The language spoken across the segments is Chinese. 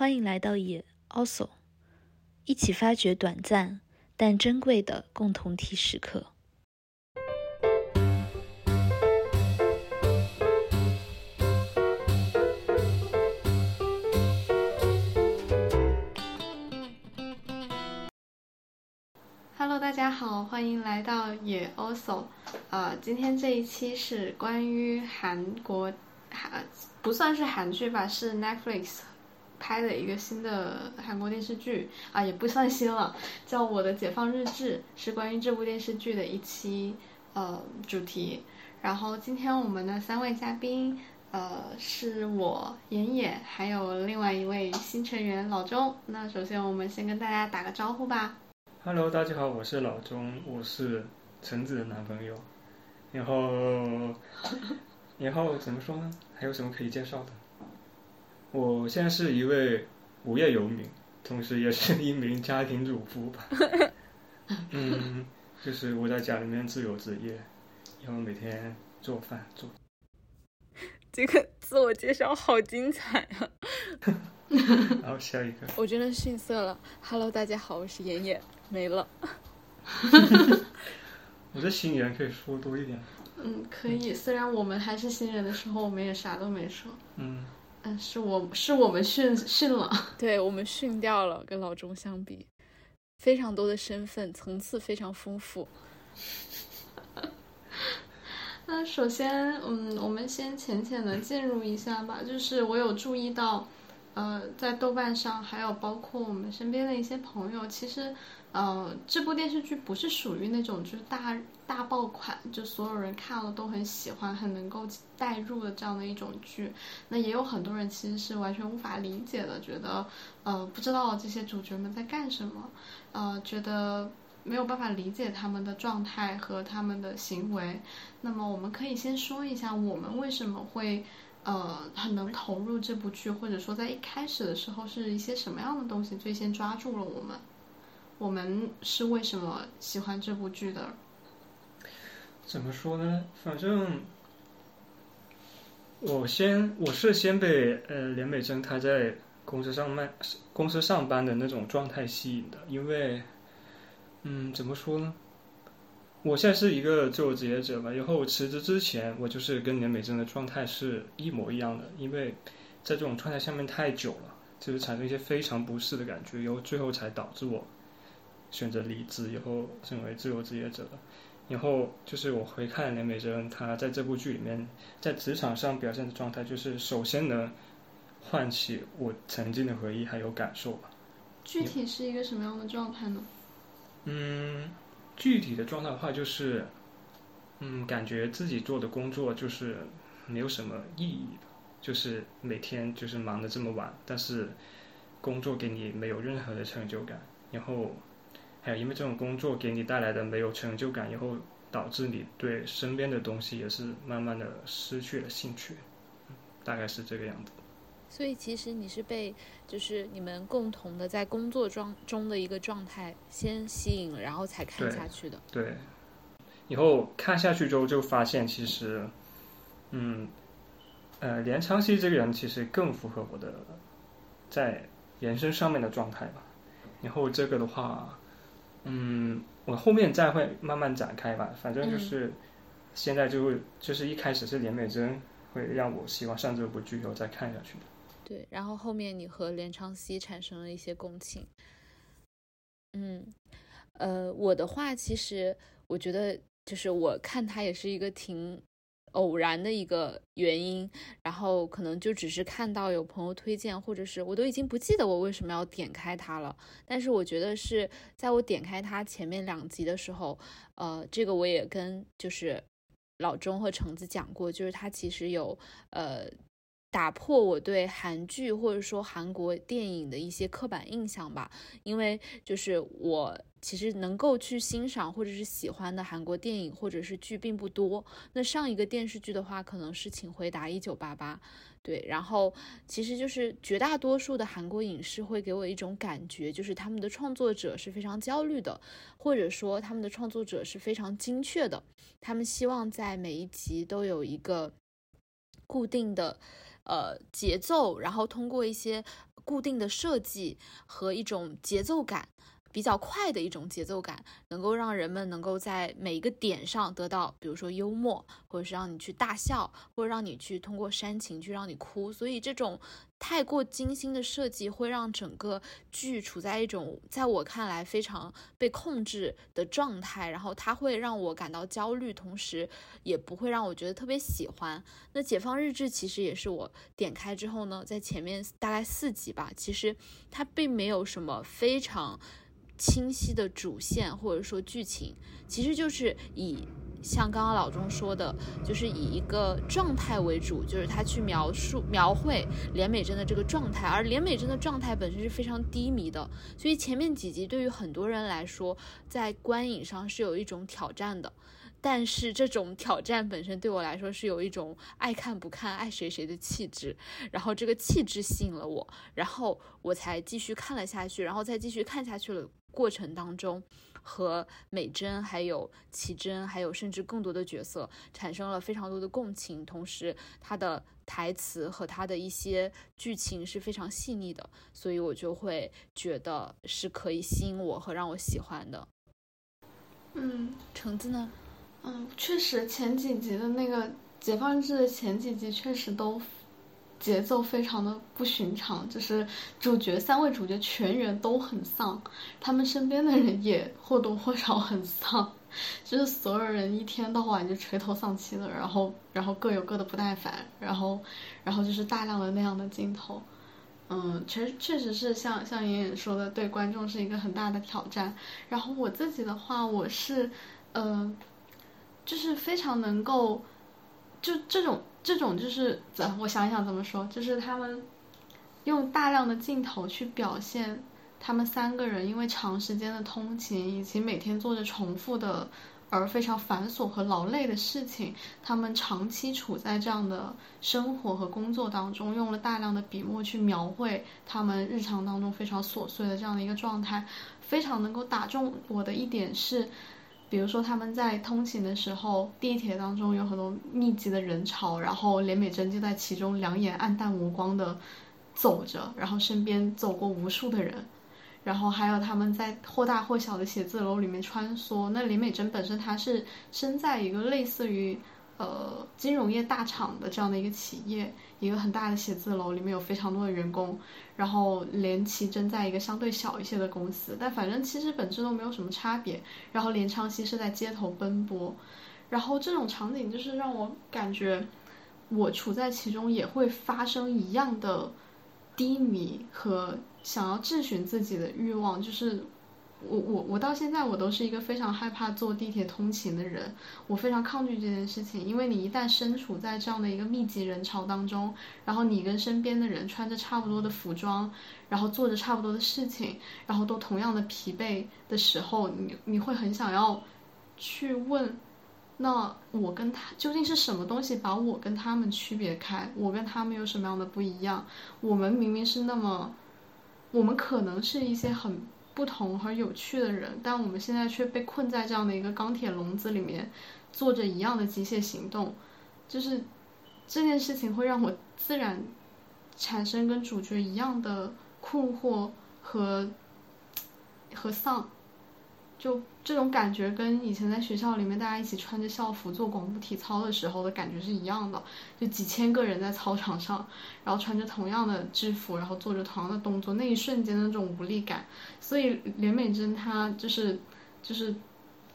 欢迎来到也 also，一起发掘短暂但珍贵的共同体时刻。Hello，大家好，欢迎来到也 also。呃，今天这一期是关于韩国韩不算是韩剧吧，是 Netflix 拍了一个新的韩国电视剧啊，也不算新了，叫《我的解放日志》，是关于这部电视剧的一期呃主题。然后今天我们的三位嘉宾，呃，是我妍妍，还有另外一位新成员老钟。那首先我们先跟大家打个招呼吧。Hello，大家好，我是老钟，我是橙子的男朋友。然后，然后怎么说呢？还有什么可以介绍的？我现在是一位无业游民，同时也是一名家庭主妇吧。嗯，就是我在家里面自由职业，然后每天做饭做。这个自我介绍好精彩啊！然后下一个，我真的逊色了。Hello，大家好，我是妍妍，没了。我的新人可以说多一点。嗯，可以。虽然我们还是新人的时候，我们也啥都没说。嗯，嗯，是我是我们训训了。对我们训掉了，跟老钟相比，非常多的身份，层次非常丰富。那首先，嗯，我们先浅浅的进入一下吧。就是我有注意到，呃，在豆瓣上，还有包括我们身边的一些朋友，其实，呃，这部电视剧不是属于那种就是大大爆款，就所有人看了都很喜欢、很能够代入的这样的一种剧。那也有很多人其实是完全无法理解的，觉得，呃，不知道这些主角们在干什么，呃，觉得。没有办法理解他们的状态和他们的行为，那么我们可以先说一下我们为什么会呃很能投入这部剧，或者说在一开始的时候是一些什么样的东西最先抓住了我们？我们是为什么喜欢这部剧的？怎么说呢？反正我先我是先被呃连美珍她在公司上班公司上班的那种状态吸引的，因为。嗯，怎么说呢？我现在是一个自由职业者吧，然后我辞职之前，我就是跟连美珍的状态是一模一样的，因为在这种状态下面太久了，就是产生一些非常不适的感觉，然后最后才导致我选择离职，以后成为自由职业者了。然后就是我回看连美珍她在这部剧里面在职场上表现的状态，就是首先能唤起我曾经的回忆还有感受吧。具体是一个什么样的状态呢？嗯，具体的状态的话，就是，嗯，感觉自己做的工作就是没有什么意义的，就是每天就是忙得这么晚，但是工作给你没有任何的成就感，然后还有因为这种工作给你带来的没有成就感，以后导致你对身边的东西也是慢慢的失去了兴趣，大概是这个样子。所以其实你是被就是你们共同的在工作中中的一个状态先吸引了，然后才看下去的。对，以后看下去之后就发现，其实，嗯，呃，连昌熙这个人其实更符合我的在人生上面的状态吧。然后这个的话，嗯，我后面再会慢慢展开吧。反正就是现在就就是一开始是连美珍会让我希望上这部剧，以后再看下去的。对，然后后面你和连昌熙产生了一些共情。嗯，呃，我的话其实我觉得就是我看他也是一个挺偶然的一个原因，然后可能就只是看到有朋友推荐，或者是我都已经不记得我为什么要点开它了。但是我觉得是在我点开它前面两集的时候，呃，这个我也跟就是老钟和橙子讲过，就是它其实有呃。打破我对韩剧或者说韩国电影的一些刻板印象吧，因为就是我其实能够去欣赏或者是喜欢的韩国电影或者是剧并不多。那上一个电视剧的话，可能是《请回答一九八八》，对。然后其实就是绝大多数的韩国影视会给我一种感觉，就是他们的创作者是非常焦虑的，或者说他们的创作者是非常精确的，他们希望在每一集都有一个固定的。呃，节奏，然后通过一些固定的设计和一种节奏感。比较快的一种节奏感，能够让人们能够在每一个点上得到，比如说幽默，或者是让你去大笑，或者让你去通过煽情去让你哭。所以这种太过精心的设计会让整个剧处在一种在我看来非常被控制的状态，然后它会让我感到焦虑，同时也不会让我觉得特别喜欢。那《解放日志》其实也是我点开之后呢，在前面大概四集吧，其实它并没有什么非常。清晰的主线或者说剧情，其实就是以像刚刚老钟说的，就是以一个状态为主，就是他去描述描绘连美珍的这个状态，而连美珍的状态本身是非常低迷的，所以前面几集对于很多人来说，在观影上是有一种挑战的。但是这种挑战本身对我来说是有一种爱看不看、爱谁谁的气质，然后这个气质吸引了我，然后我才继续看了下去，然后再继续看下去了。过程当中，和美珍、还有奇珍，还有甚至更多的角色产生了非常多的共情，同时他的台词和他的一些剧情是非常细腻的，所以我就会觉得是可以吸引我和让我喜欢的。嗯，橙子呢？嗯，确实前几集的那个《解放日》的前几集确实都节奏非常的不寻常，就是主角三位主角全员都很丧，他们身边的人也或多或少很丧，就是所有人一天到晚就垂头丧气的，然后然后各有各的不耐烦，然后然后就是大量的那样的镜头，嗯，确确实是像像妍妍说的，对观众是一个很大的挑战。然后我自己的话，我是，呃。就是非常能够，就这种这种就是怎我想一想怎么说，就是他们用大量的镜头去表现他们三个人因为长时间的通勤以及每天做着重复的而非常繁琐和劳累的事情，他们长期处在这样的生活和工作当中，用了大量的笔墨去描绘他们日常当中非常琐碎的这样的一个状态，非常能够打中我的一点是。比如说他们在通勤的时候，地铁当中有很多密集的人潮，然后林美珍就在其中两眼暗淡无光的走着，然后身边走过无数的人，然后还有他们在或大或小的写字楼里面穿梭。那林美珍本身她是身在一个类似于。呃，金融业大厂的这样的一个企业，一个很大的写字楼，里面有非常多的员工，然后连奇珍在一个相对小一些的公司，但反正其实本质都没有什么差别。然后连昌熙是在街头奔波，然后这种场景就是让我感觉，我处在其中也会发生一样的低迷和想要质询自己的欲望，就是。我我我到现在我都是一个非常害怕坐地铁通勤的人，我非常抗拒这件事情，因为你一旦身处在这样的一个密集人潮当中，然后你跟身边的人穿着差不多的服装，然后做着差不多的事情，然后都同样的疲惫的时候，你你会很想要去问，那我跟他究竟是什么东西把我跟他们区别开？我跟他们有什么样的不一样？我们明明是那么，我们可能是一些很。不同和有趣的人，但我们现在却被困在这样的一个钢铁笼子里面，做着一样的机械行动，就是这件事情会让我自然产生跟主角一样的困惑和 和丧。就这种感觉，跟以前在学校里面大家一起穿着校服做广播体操的时候的感觉是一样的。就几千个人在操场上，然后穿着同样的制服，然后做着同样的动作，那一瞬间的那种无力感。所以连美珍她就是，就是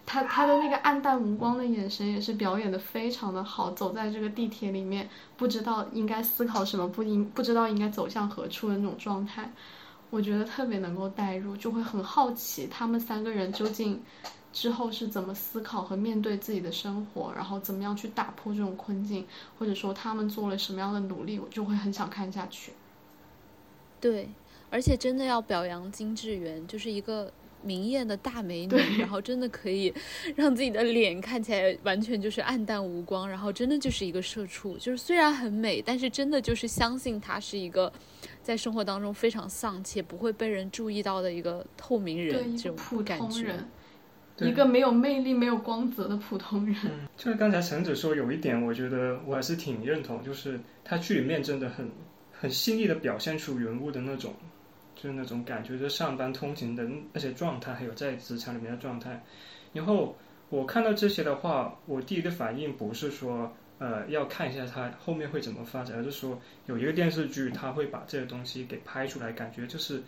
她她的那个暗淡无光的眼神也是表演的非常的好。走在这个地铁里面，不知道应该思考什么，不应不知道应该走向何处的那种状态。我觉得特别能够代入，就会很好奇他们三个人究竟之后是怎么思考和面对自己的生活，然后怎么样去打破这种困境，或者说他们做了什么样的努力，我就会很想看下去。对，而且真的要表扬金智媛，就是一个明艳的大美女，然后真的可以 让自己的脸看起来完全就是暗淡无光，然后真的就是一个社畜，就是虽然很美，但是真的就是相信她是一个。在生活当中非常丧且不会被人注意到的一个透明人，这种普通人，一个没有魅力、没有光泽的普通人。就是刚才橙子说有一点，我觉得我还是挺认同，就是他剧里面真的很很细腻的表现出人物的那种，就是那种感觉，就上班通勤的那些状态，还有在职场里面的状态。然后我看到这些的话，我第一个反应不是说，呃，要看一下它后面会怎么发展，而是说有一个电视剧，它会把这些东西给拍出来，感觉就是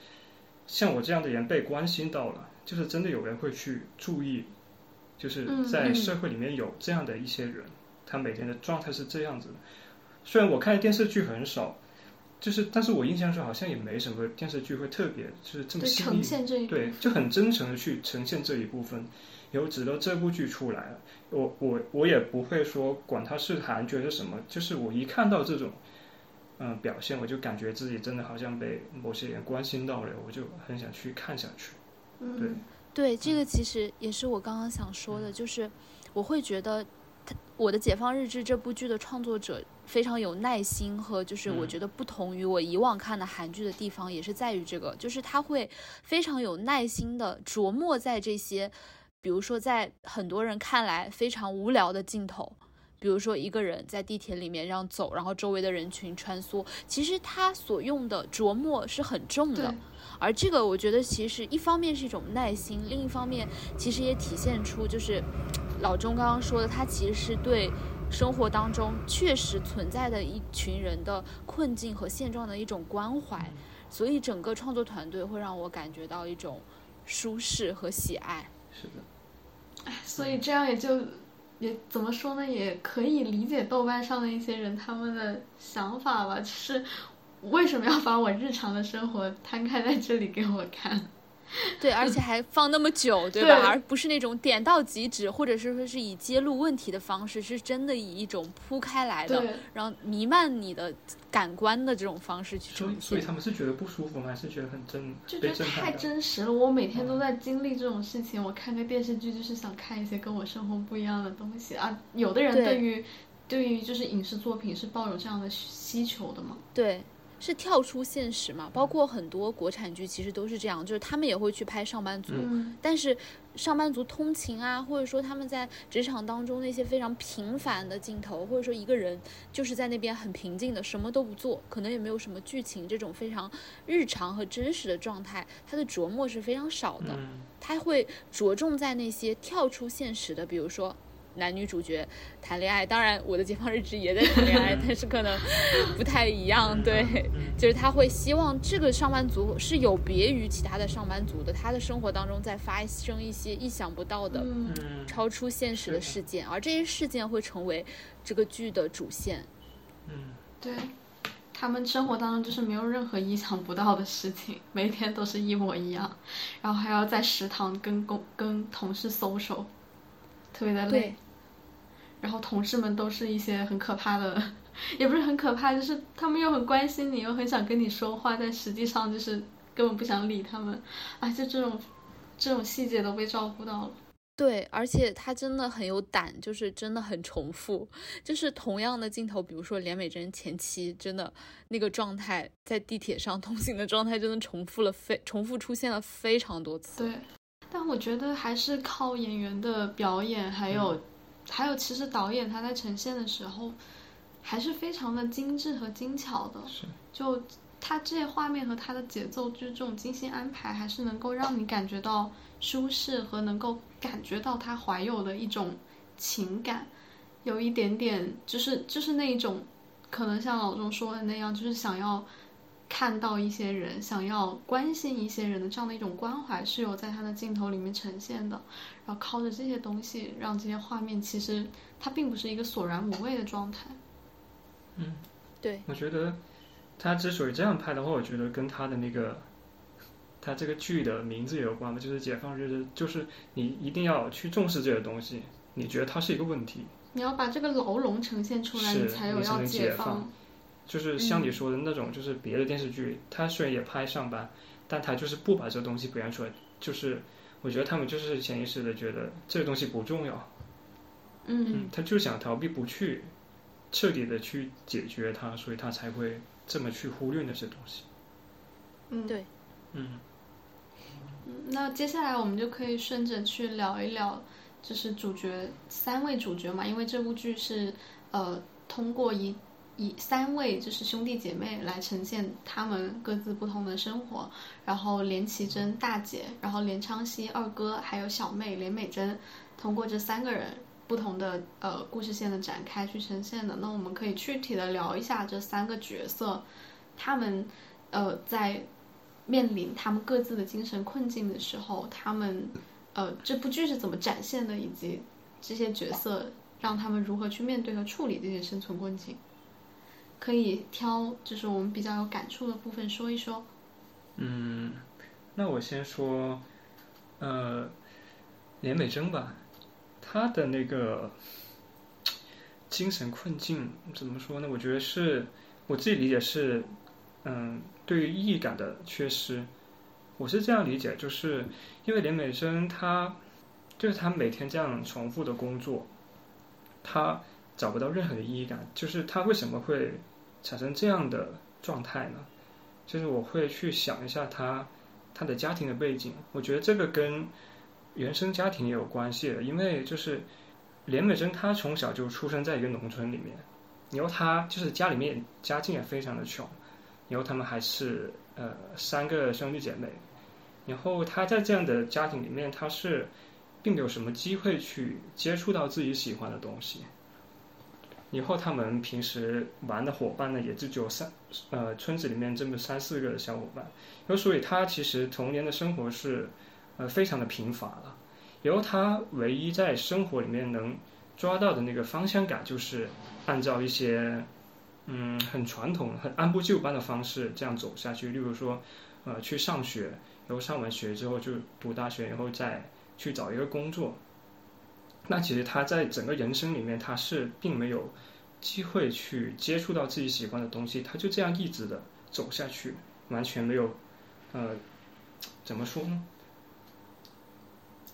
像我这样的人被关心到了，就是真的有人会去注意，就是在社会里面有这样的一些人，他每天的状态是这样子的。虽然我看的电视剧很少，就是但是我印象中好像也没什么电视剧会特别就是这么细腻，对，就很真诚的去呈现这一部分。有直到这部剧出来了，我我我也不会说管它是韩剧是什么，就是我一看到这种嗯表现，我就感觉自己真的好像被某些人关心到了，我就很想去看下去。对对，这个其实也是我刚刚想说的，就是我会觉得我的《解放日志》这部剧的创作者非常有耐心和就是我觉得不同于我以往看的韩剧的地方，也是在于这个，就是他会非常有耐心的琢磨在这些。比如说，在很多人看来非常无聊的镜头，比如说一个人在地铁里面这样走，然后周围的人群穿梭，其实他所用的琢磨是很重的。而这个，我觉得其实一方面是一种耐心，另一方面其实也体现出就是老钟刚刚说的，他其实是对生活当中确实存在的一群人的困境和现状的一种关怀。所以整个创作团队会让我感觉到一种舒适和喜爱。是的。所以这样也就也怎么说呢？也可以理解豆瓣上的一些人他们的想法吧。就是为什么要把我日常的生活摊开在这里给我看？对，而且还放那么久，对吧？而不是那种点到即止，或者是说是以揭露问题的方式，是真的以一种铺开来的，然后弥漫你的感官的这种方式去呈现。所以他们是觉得不舒服吗？还是觉得很真？就觉得太真实了。我每天都在经历这种事情，我看个电视剧就是想看一些跟我生活不一样的东西啊。有的人对于对于就是影视作品是抱有这样的需求的吗？对。是跳出现实嘛？包括很多国产剧其实都是这样，就是他们也会去拍上班族，但是上班族通勤啊，或者说他们在职场当中那些非常平凡的镜头，或者说一个人就是在那边很平静的什么都不做，可能也没有什么剧情，这种非常日常和真实的状态，他的琢磨是非常少的。他会着重在那些跳出现实的，比如说。男女主角谈恋爱，当然我的解放日志也在谈恋爱，但是可能不太一样。对，就是他会希望这个上班族是有别于其他的上班族的，他的生活当中在发生一些意想不到的、超出现实的事件，而这些事件会成为这个剧的主线。嗯，对，他们生活当中就是没有任何意想不到的事情，每天都是一模一样，然后还要在食堂跟工跟同事 social，特别的累。然后同事们都是一些很可怕的，也不是很可怕，就是他们又很关心你，又很想跟你说话，但实际上就是根本不想理他们。啊，就这种这种细节都被照顾到了。对，而且他真的很有胆，就是真的很重复，就是同样的镜头，比如说连美珍前期真的那个状态，在地铁上通行的状态，真的重复了非重复出现了非常多次。对，但我觉得还是靠演员的表演还有。还有，其实导演他在呈现的时候，还是非常的精致和精巧的。是。就他这些画面和他的节奏，就是这种精心安排，还是能够让你感觉到舒适和能够感觉到他怀有的一种情感，有一点点，就是就是那一种，可能像老钟说的那样，就是想要。看到一些人想要关心一些人的这样的一种关怀是有在他的镜头里面呈现的，然后靠着这些东西让这些画面其实它并不是一个索然无味的状态。嗯，对，我觉得他之所以这样拍的话，我觉得跟他的那个他这个剧的名字有关嘛，就是解放日志，就是你一定要去重视这些东西，你觉得它是一个问题，你要把这个牢笼呈现出来，你才有要解放。就是像你说的那种，就是别的电视剧，他虽然也拍上班，但他就是不把这东西表现出来。就是我觉得他们就是潜意识的觉得这个东西不重要，嗯，他就想逃避，不去彻底的去解决它，所以他才会这么去忽略那些东西。嗯，对，嗯。那接下来我们就可以顺着去聊一聊，就是主角三位主角嘛，因为这部剧是呃通过一。以三位就是兄弟姐妹来呈现他们各自不同的生活，然后连绮贞大姐，然后连昌熙二哥，还有小妹连美珍，通过这三个人不同的呃故事线的展开去呈现的。那我们可以具体的聊一下这三个角色，他们呃在面临他们各自的精神困境的时候，他们呃这部剧是怎么展现的，以及这些角色让他们如何去面对和处理这些生存困境。可以挑，就是我们比较有感触的部分说一说。嗯，那我先说，呃，连美珍吧，她的那个精神困境怎么说呢？我觉得是我自己理解是，嗯，对于意义感的缺失。我是这样理解，就是因为连美珍她，就是她每天这样重复的工作，她。找不到任何的意义感，就是他为什么会产生这样的状态呢？就是我会去想一下他他的家庭的背景，我觉得这个跟原生家庭也有关系的，因为就是连美珍她从小就出生在一个农村里面，然后她就是家里面家境也非常的穷，然后他们还是呃三个兄弟姐妹，然后她在这样的家庭里面，她是并没有什么机会去接触到自己喜欢的东西。以后他们平时玩的伙伴呢，也就只有三，呃，村子里面这么三四个小伙伴。然后，所以他其实童年的生活是，呃，非常的贫乏了。然后他唯一在生活里面能抓到的那个方向感，就是按照一些，嗯，很传统、很按部就班的方式这样走下去。例如说，呃，去上学，然后上完学之后就读大学，然后再去找一个工作。那其实他在整个人生里面，他是并没有机会去接触到自己喜欢的东西，他就这样一直的走下去，完全没有，呃，怎么说呢？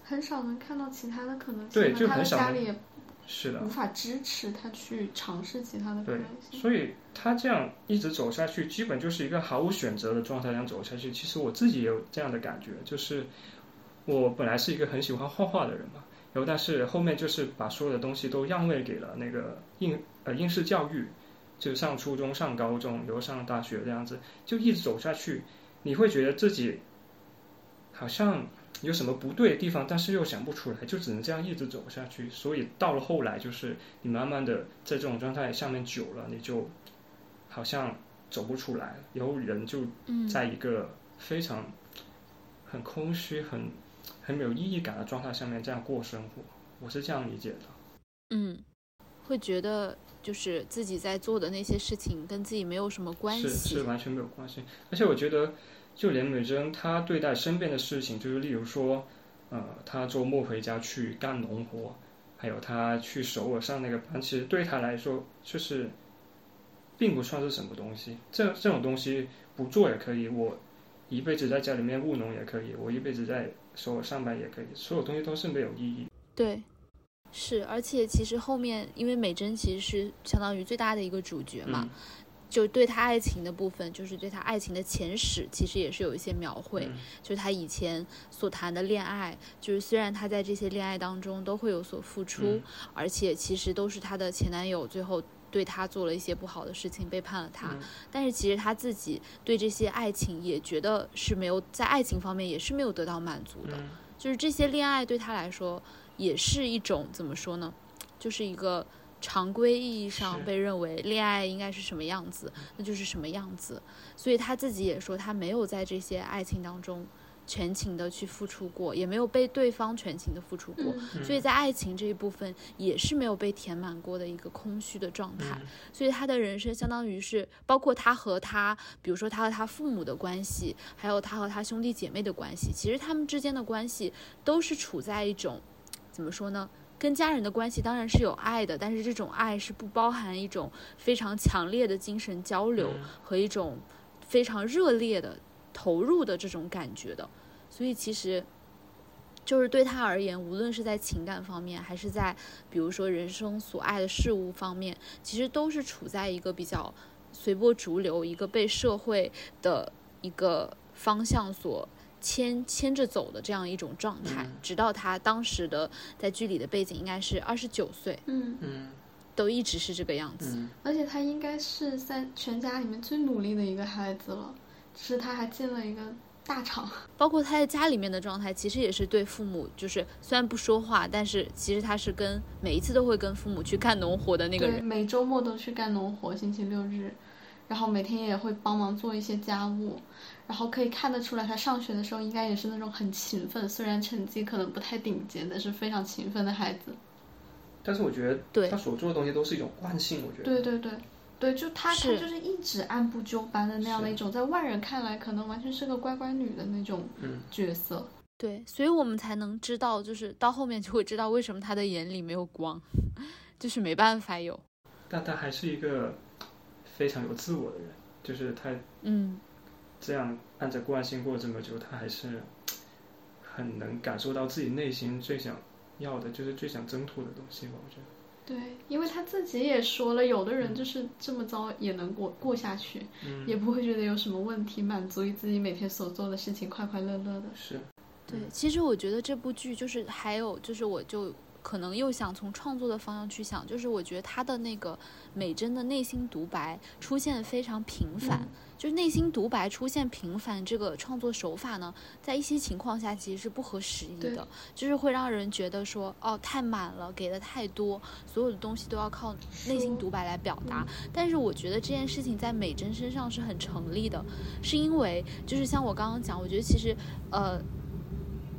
很少能看到其他的可能性。对，就很少。家里也是的，无法支持他去尝试其他的可能性。所以他这样一直走下去，基本就是一个毫无选择的状态，这样走下去。其实我自己也有这样的感觉，就是我本来是一个很喜欢画画的人嘛。然后，但是后面就是把所有的东西都让位给了那个应呃应试教育，就上初中、上高中，然后上大学这样子，就一直走下去。你会觉得自己好像有什么不对的地方，但是又想不出来，就只能这样一直走下去。所以到了后来，就是你慢慢的在这种状态下面久了，你就好像走不出来，然后人就在一个非常很空虚、很。很没有意义感的状态下面这样过生活，我是这样理解的。嗯，会觉得就是自己在做的那些事情跟自己没有什么关系，是是完全没有关系。而且我觉得，就连美珍她对待身边的事情，就是例如说，呃，她周末回家去干农活，还有她去首尔上那个班，其实对她来说就是并不算是什么东西。这这种东西不做也可以，我一辈子在家里面务农也可以，我一辈子在。说我上班也可以，所有东西都是没有意义。对，是，而且其实后面，因为美珍其实是相当于最大的一个主角嘛，就对她爱情的部分，就是对她爱情的前史，其实也是有一些描绘，就是他以前所谈的恋爱，就是虽然她在这些恋爱当中都会有所付出，而且其实都是她的前男友最后。对他做了一些不好的事情，背叛了他。但是其实他自己对这些爱情也觉得是没有在爱情方面也是没有得到满足的。就是这些恋爱对他来说也是一种怎么说呢？就是一个常规意义上被认为恋爱应该是什么样子，那就是什么样子。所以他自己也说他没有在这些爱情当中。全情的去付出过，也没有被对方全情的付出过，所以在爱情这一部分也是没有被填满过的一个空虚的状态。所以他的人生相当于是，包括他和他，比如说他和他父母的关系，还有他和他兄弟姐妹的关系，其实他们之间的关系都是处在一种怎么说呢？跟家人的关系当然是有爱的，但是这种爱是不包含一种非常强烈的精神交流和一种非常热烈的投入的这种感觉的。所以其实，就是对他而言，无论是在情感方面，还是在比如说人生所爱的事物方面，其实都是处在一个比较随波逐流、一个被社会的一个方向所牵牵着走的这样一种状态。直到他当时的在剧里的背景应该是二十九岁，嗯嗯，都一直是这个样子。嗯，而且他应该是三全家里面最努力的一个孩子了，只是他还进了一个大厂。包括他在家里面的状态，其实也是对父母，就是虽然不说话，但是其实他是跟每一次都会跟父母去干农活的那个对，人。每周末都去干农活，星期六日，然后每天也会帮忙做一些家务，然后可以看得出来，他上学的时候应该也是那种很勤奋，虽然成绩可能不太顶尖，但是非常勤奋的孩子。但是我觉对得他所做的东西都是一种惯性，我觉得。对对对，对，就他他是就是一直按部就班的那样的一种，在外人看来可能完全是个乖乖女的那种嗯角色。对，所以我们才能知道，就是到后面就会知道为什么他的眼里没有光，就是没办法有。但他还是一个非常有自我的人，就是他嗯，这样按着惯性过这么久，他还是很能感受到自己内心最想要的，就是最想挣脱的东西吧。我觉得，对，因为他自己也说了，有的人就是这么糟也能过过下去，嗯，也不会觉得有什么问题，满足于自己每天所做的事情，快快乐乐的。是，对，其实我觉得这部剧就是还有就是我就可能又想从创作的方向去想，就是我觉得他的那个美珍的内心独白出现非常频繁，就是内心独白出现频繁这个创作手法呢，在一些情况下其实是不合时宜的，就是会让人觉得说哦太满了，给的太多，所有的东西都要靠内心独白来表达。但是我觉得这件事情在美珍身上是很成立的，是因为就是像我刚刚讲，我觉得其实呃，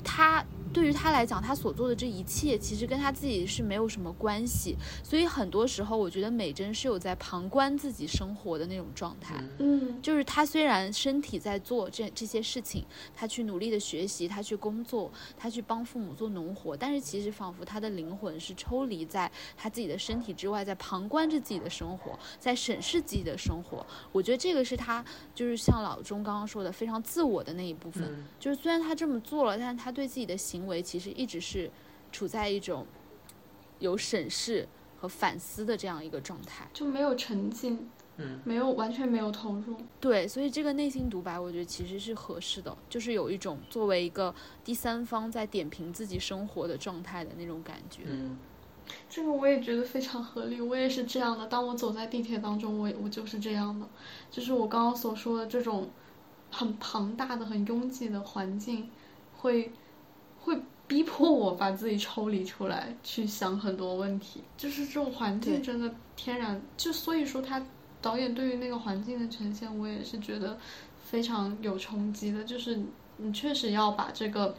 他对于他来讲，他所做的这一切其实跟他自己是没有什么关系，所以很多时候我觉得美珍是有在旁观自己生活的那种状态。嗯，就是他虽然身体在做这这些事情，他去努力的学习，他去工作，他去帮父母做农活，但是其实仿佛他的灵魂是抽离在他自己的身体之外，在旁观着自己的生活，在审视自己的生活。我觉得这个是他就是像老钟刚刚说的非常自我的那一部分。嗯就是虽然他这么做了，但是他对自己的行为其实一直是处在一种有审视和反思的这样一个状态。就没有沉浸，嗯，没有完全没有投入。对，所以这个内心独白，我觉得其实是合适的，就是有一种作为一个第三方在点评自己生活的状态的那种感觉。嗯，这个我也觉得非常合理，我也是这样的。当我走在地铁当中，我我就是这样的，就是我刚刚所说的这种很庞大的、很拥挤的环境，会会逼迫我把自己抽离出来，去想很多问题。就是这种环境真的天然就，所以说他导演对于那个环境的呈现，我也是觉得非常有冲击的。就是你确实要把这个。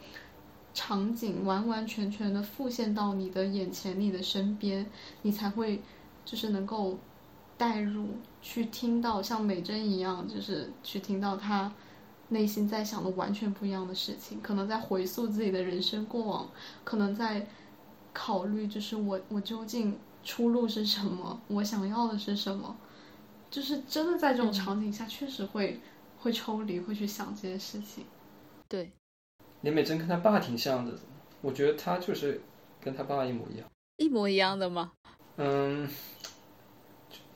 场景完完全全的复现到你的眼前、你的身边，你才会就是能够带入，去听到像美珍一样，就是去听到她内心在想的完全不一样的事情，可能在回溯自己的人生过往，可能在考虑就是我我究竟出路是什么，我想要的是什么，就是真的在这种场景下，确实会会抽离，会去想这些事情。对，林美珍跟他爸挺像的，我觉得他就是跟他爸爸一模一样。一模一样的吗？嗯，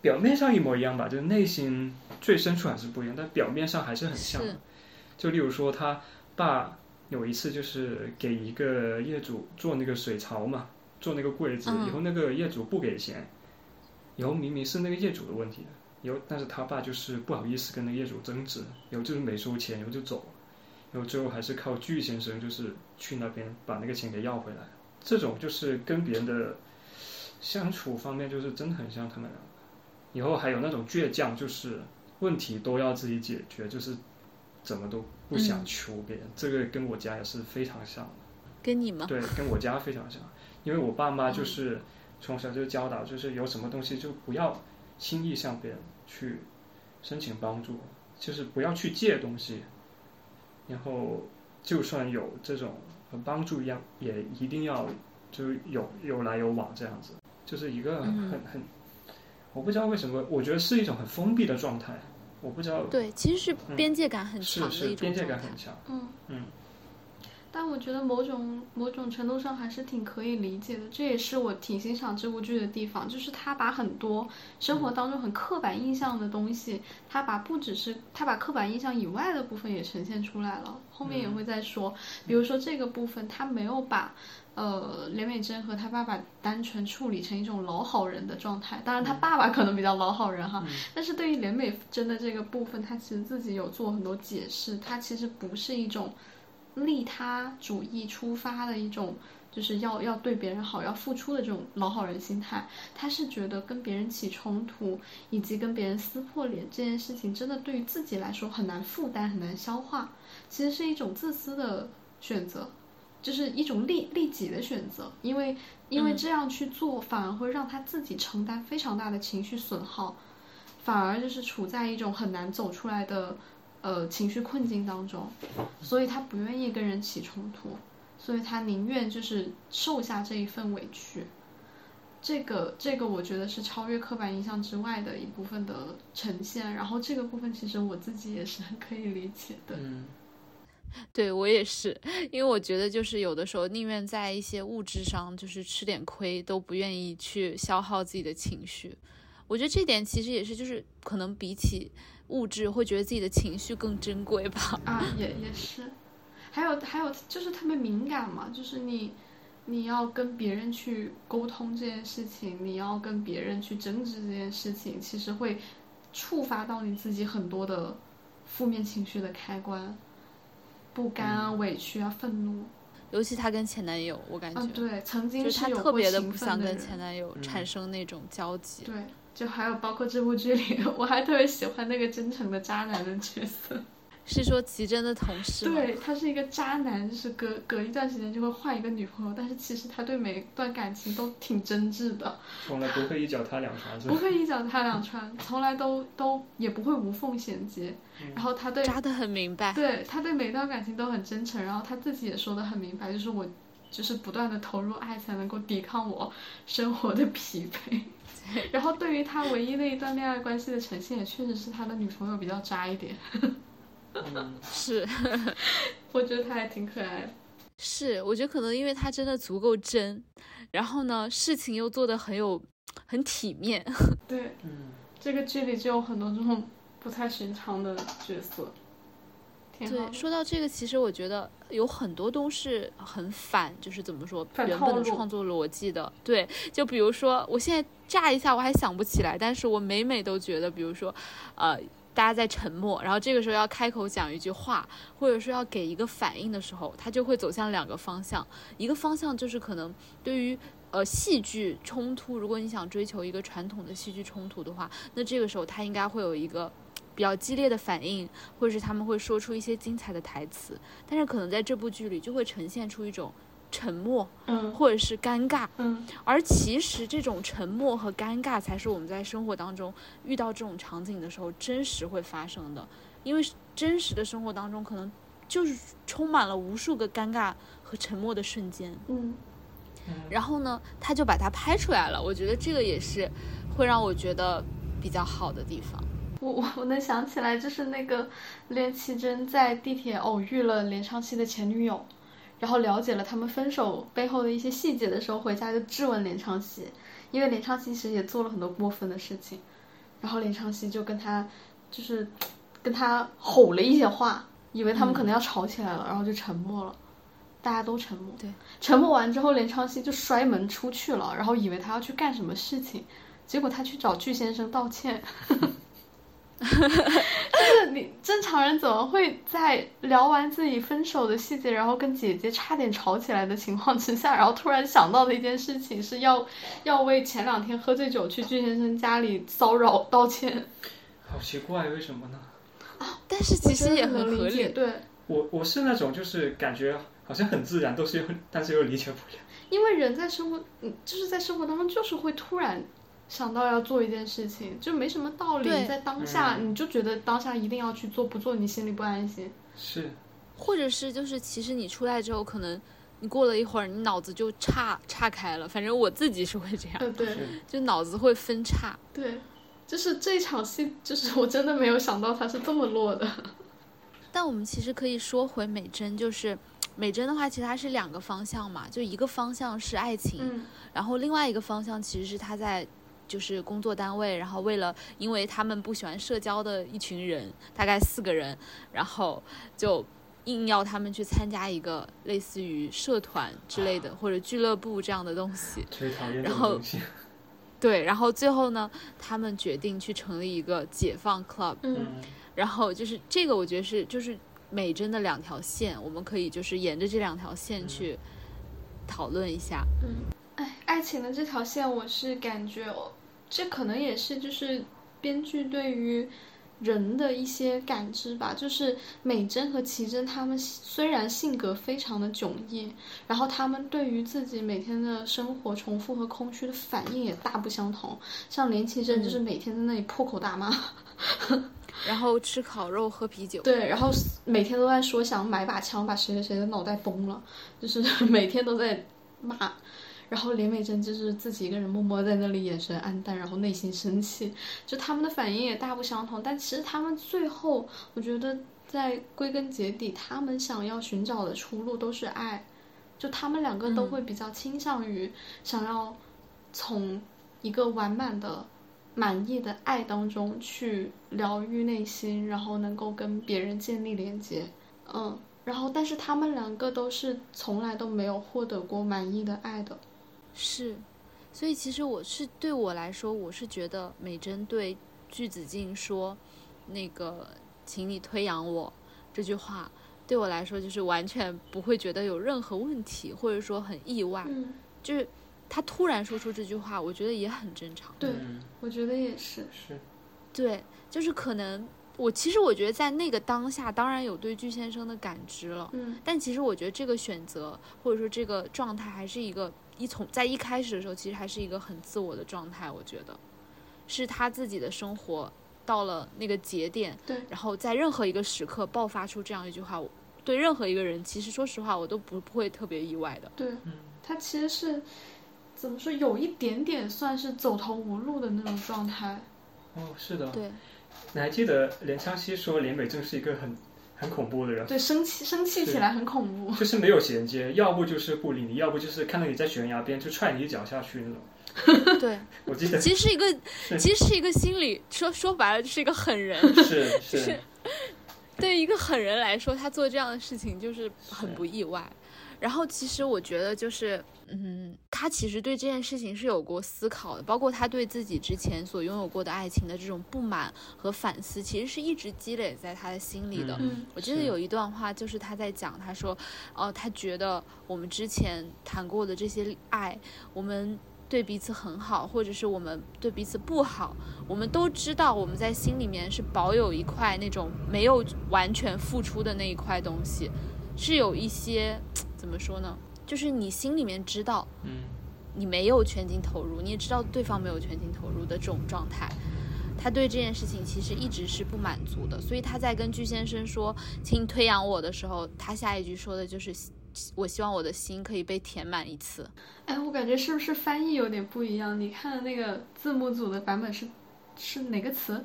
表面上一模一样吧，就是内心最深处还是不一样，但表面上还是很像的是。就例如说，他爸有一次就是给一个业主做那个水槽嘛，做那个柜子，嗯以后那个业主不给钱，以后明明是那个业主的问题的，以后但是他爸就是不好意思跟那个业主争执，以后就是没收钱，然后就走了，然后最后还是靠巨先生就是去那边把那个钱给要回来。这种就是跟别人的相处方面，就是真的很像他们俩。以后还有那种倔强，就是问题都要自己解决，就是怎么都不想求别人。这个跟我家也是非常像的。跟你吗？对，跟我家非常像，因为我爸妈就是从小就教导，就是有什么东西就不要轻易向别人去申请帮助，就是不要去借东西，然后就算有这种帮助，一样也一定要就有有来有往这样子，就是一个很很，我不知道为什么，我觉得是一种很封闭的状态，我不知道对，其实是嗯边界感很强的一种是边界状态感很强，嗯。嗯，但我觉得某种某种程度上还是挺可以理解的，这也是我挺欣赏这部剧的地方，就是他把很多生活当中很刻板印象的东西，他把不只是他把刻板印象以外的部分也呈现出来了。后面也会再说，比如说这个部分，他没有把呃连美珍和他爸爸单纯处理成一种老好人的状态，当然他爸爸可能比较老好人哈，但是对于连美珍的这个部分，他其实自己有做很多解释，他其实不是一种。利他主义出发的一种，就是要要对别人好，要付出的这种老好人心态。他是觉得跟别人起冲突，以及跟别人撕破脸这件事情，真的对于自己来说很难负担，很难消化。其实是一种自私的选择，就是一种利利己的选择。因为因为这样去做，反而会让他自己承担非常大的情绪损耗，反而就是处在一种很难走出来的。呃，情绪困境当中，所以他不愿意跟人起冲突，所以他宁愿就是受下这一份委屈。这个这个，我觉得是超越刻板印象之外的一部分的呈现。然后这个部分，其实我自己也是很可以理解的。嗯，对我也是，因为我觉得就是有的时候宁愿在一些物质上就是吃点亏，都不愿意去消耗自己的情绪。我觉得这点其实也是，就是可能比起。物质会觉得自己的情绪更珍贵吧？啊，也也是，还有还有就是特别敏感嘛，就是你你要跟别人去沟通这件事情，你要跟别人去争执这件事情，其实会触发到你自己很多的负面情绪的开关，不甘啊、委屈啊、愤怒。尤其她跟前男友，我感觉，对，曾经是她特别的不想跟前男友产生那种交集。对。就还有包括这部剧里，我还特别喜欢那个真诚的渣男的角色，是说齐真的同事对他是一个渣男，就是隔隔一段时间就会换一个女朋友，但是其实他对每一段感情都挺真挚的，从来不会一脚踏两船，不会一脚踏两船，从来都都也不会无缝衔接，然后他对渣的很明白，对他对每一段感情都很真诚，然后他自己也说的很明白，就是我就是不断的投入爱才能够抵抗我生活的疲惫。然后，对于他唯一的一段恋爱关系的呈现，也确实是他的女朋友比较渣一点。是，我觉得他还挺可爱的。是，我觉得可能因为他真的足够真，然后呢，事情又做的很有很体面。对，嗯，这个剧里就有很多这种不太寻常的角色。对，说到这个，其实我觉得有很多都是很反，就是怎么说原本的创作逻辑的。对，就比如说，我现在乍一下我还想不起来，但是我每每都觉得，比如说，呃，大家在沉默，然后这个时候要开口讲一句话，或者说要给一个反应的时候，他就会走向两个方向。一个方向就是可能对于呃戏剧冲突，如果你想追求一个传统的戏剧冲突的话，那这个时候他应该会有一个。比较激烈的反应，或者是他们会说出一些精彩的台词，但是可能在这部剧里就会呈现出一种沉默，嗯，或者是尴尬，嗯，而其实这种沉默和尴尬才是我们在生活当中遇到这种场景的时候真实会发生的，因为真实的生活当中可能就是充满了无数个尴尬和沉默的瞬间，嗯，然后呢，他就把它拍出来了，我觉得这个也是会让我觉得比较好的地方。我我我能想起来，就是那个连绮贞在地铁偶遇了连昌熙的前女友，然后了解了他们分手背后的一些细节的时候，回家就质问连昌熙，因为连昌熙其实也做了很多过分的事情，然后连昌熙就跟他就是跟他吼了一些话，以为他们可能要吵起来了，然后就沉默了，大家都沉默。对，沉默完之后，连昌熙就摔门出去了，然后以为他要去干什么事情，结果他去找具先生道歉。就是你正常人怎么会在聊完自己分手的细节，然后跟姐姐差点吵起来的情况之下，然后突然想到的一件事情是要 要为前两天喝醉酒去巨先生家里骚扰道歉？好奇怪，为什么呢？啊，但是其实也很合理。对，我我是那种就是感觉好像很自然，都是又但是又理解不了。因为人在生活，嗯，就是在生活当中就是会突然。想到要做一件事情，就没什么道理。在当下，你就觉得当下一定要去做，不做你心里不安心。是，或者是就是，其实你出来之后，可能你过了一会儿，你脑子就岔岔开了。反正我自己是会这样，对，就脑子会分叉。对，就是这场戏，就是我真的没有想到它是这么落的。但我们其实可以说回美珍，就是美珍的话，其实它是两个方向嘛，就一个方向是爱情，嗯然后另外一个方向其实是她在就是工作单位，然后为了因为他们不喜欢社交的一群人，大概四个人，然后就硬要他们去参加一个类似于社团之类的或者俱乐部这样的东西。最讨厌这然后种东西。对，然后最后呢，他们决定去成立一个解放 club，然后就是这个，我觉得是就是美珍的两条线，我们可以就是沿着这两条线去讨论一下。嗯，哎，爱情的这条线，我是感觉哦，这可能也是就是编剧对于人的一些感知吧。就是美珍和奇珍他们虽然性格非常的迥异，然后他们对于自己每天的生活重复和空虚的反应也大不相同。像连奇珍就是每天在那里破口大骂，然后吃烤肉喝啤酒，对，然后每天都在说想买把枪把谁谁谁的脑袋崩了，就是 每天都在骂。然后林美珍就是自己一个人默默在那里眼神暗淡，然后内心生气，就他们的反应也大不相同。但其实他们最后，我觉得在归根结底，他们想要寻找的出路都是爱，就他们两个都嗯会比较倾向于想要从一个完满的、满意的爱当中去疗愈内心，然后能够跟别人建立连接。嗯，然后但是他们两个都是从来都没有获得过满意的爱的。是，所以其实我是对我来说，我是觉得美珍对巨子静说那个“请你推扬我”这句话，对我来说就是完全不会觉得有任何问题，或者说很意外。嗯，就是他突然说出这句话，我觉得也很正常。对嗯我觉得也是。是对，就是可能我其实我觉得在那个当下，当然有对具先生的感知了，嗯但其实我觉得这个选择或者说这个状态还是一个一从在一开始的时候，其实还是一个很自我的状态。我觉得是他自己的生活到了那个节点，对然后在任何一个时刻爆发出这样一句话，我对任何一个人，其实说实话，我都不不会特别意外的。对，嗯他其实是怎么说，有一点点算是走投无路的那种状态。哦是的。对，你还记得连昌熙说连美正是一个很很恐怖的人，对，生气生气起来很恐怖。就是没有衔接，要不就是不理你，要不就是看到你在悬崖边就踹你一脚下去那种。对，我记得其实是一个，其实是一个心理说说白了就是一个狠人。是是 是对于一个狠人来说，他做这样的事情就是很不意外。然后其实我觉得就是，嗯，他其实对这件事情是有过思考的，包括他对自己之前所拥有过的爱情的这种不满和反思，其实是一直积累在他的心里的。嗯我记得有一段话，就是他在讲，他说，哦、他觉得我们之前谈过的这些爱，我们对彼此很好，或者是我们对彼此不好，我们都知道我们在心里面是保有一块那种没有完全付出的那一块东西，是有一些怎么说呢？就是你心里面知道嗯你没有全情投入，你也知道对方没有全情投入的这种状态。他对这件事情其实一直是不满足的，所以他在跟具先生说“请你推养我”的时候，他下一句说的就是“我希望我的心可以被填满一次哎，我感觉是不是翻译有点不一样？你看的那个字幕组的版本是是哪个词”。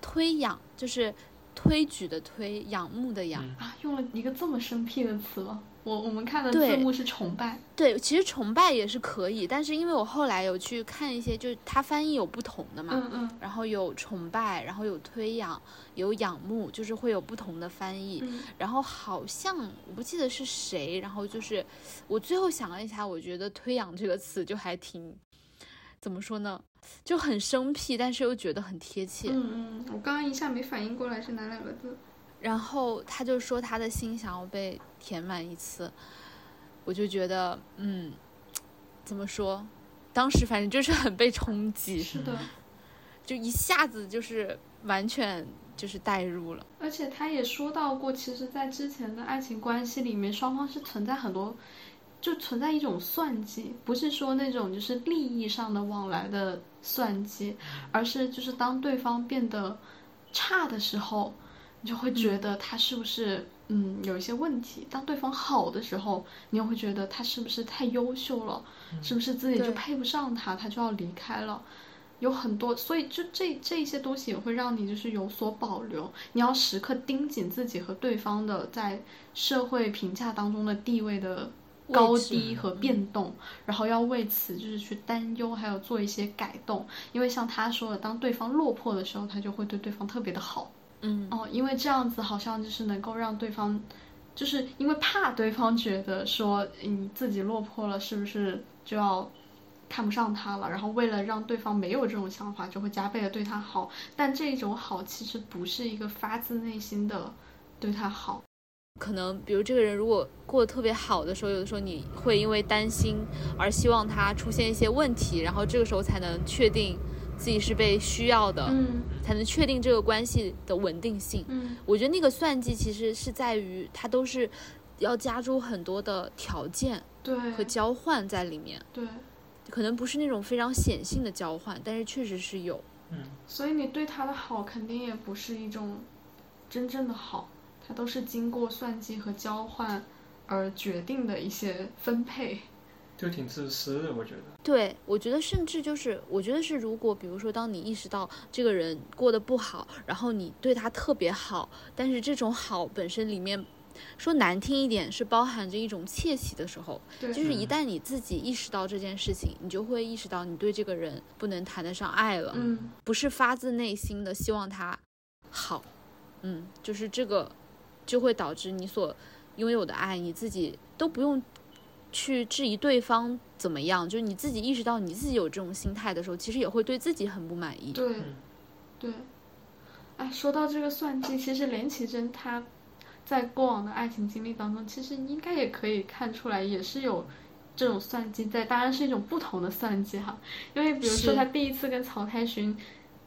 推养就是推举的推，仰慕的仰。嗯啊？用了一个这么生僻的词吗？我我们看的对字幕是崇拜。对，其实崇拜也是可以，但是因为我后来有去看一些，就是它翻译有不同的嘛。嗯嗯然后有崇拜，然后有推仰，有仰慕，就是会有不同的翻译。嗯然后好像我不记得是谁，然后就是我最后想了一下，我觉得“推仰”这个词就还挺怎么说呢，就很生僻，但是又觉得很贴切。嗯嗯，我刚刚一下没反应过来是哪两个字。然后他就说他的心想要被填满一次，我就觉得嗯，怎么说，当时反正就是很被冲击，是的，就一下子就是完全就是代入了。而且他也说到过，其实，在之前的爱情关系里面，双方是存在很多，就存在一种算计，不是说那种就是利益上的往来的算计，而是就是当对方变得差的时候，你就会觉得他是不是嗯有一些问题；当对方好的时候，你又会觉得他是不是太优秀了，是不是自己就配不上他，他就要离开了。有很多，所以就这这些东西也会让你就是有所保留。你要时刻盯紧自己和对方的在社会评价当中的地位的高低和变动，然后要为此就是去担忧，还有做一些改动。因为像他说的，当对方落魄的时候，他就会对对方特别的好。嗯哦，因为这样子好像就是能够让对方，就是因为怕对方觉得说你自己落魄了，是不是就要看不上他了？然后为了让对方没有这种想法，就会加倍的对他好。但这种好其实不是一个发自内心的对他好。可能比如这个人如果过得特别好的时候，有的时候你会因为担心而希望他出现一些问题，然后这个时候才能确定自己是被需要的，嗯才能确定这个关系的稳定性。嗯我觉得那个算计其实是在于它都是要加诸很多的条件对和交换在里面，对，可能不是那种非常显性的交换，但是确实是有。嗯，所以你对他的好肯定也不是一种真正的好，它都是经过算计和交换而决定的一些分配。就挺自私的，我觉得。对，我觉得甚至就是，我觉得是，如果比如说，当你意识到这个人过得不好，然后你对他特别好，但是这种好本身里面，说难听一点，是包含着一种窃喜的时候，对，就是一旦你自己意识到这件事情，你就会意识到你对这个人不能谈得上爱了，嗯不是发自内心的希望他好，嗯，就是这个就会导致你所拥有的爱，你自己都不用去质疑对方怎么样，就是你自己意识到你自己有这种心态的时候，其实也会对自己很不满意。对嗯对。哎，说到这个算计，其实连绮贞她在过往的爱情经历当中，其实应该也可以看出来，也是有这种算计在，当然是一种不同的算计哈。因为比如说是她第一次跟曹太勋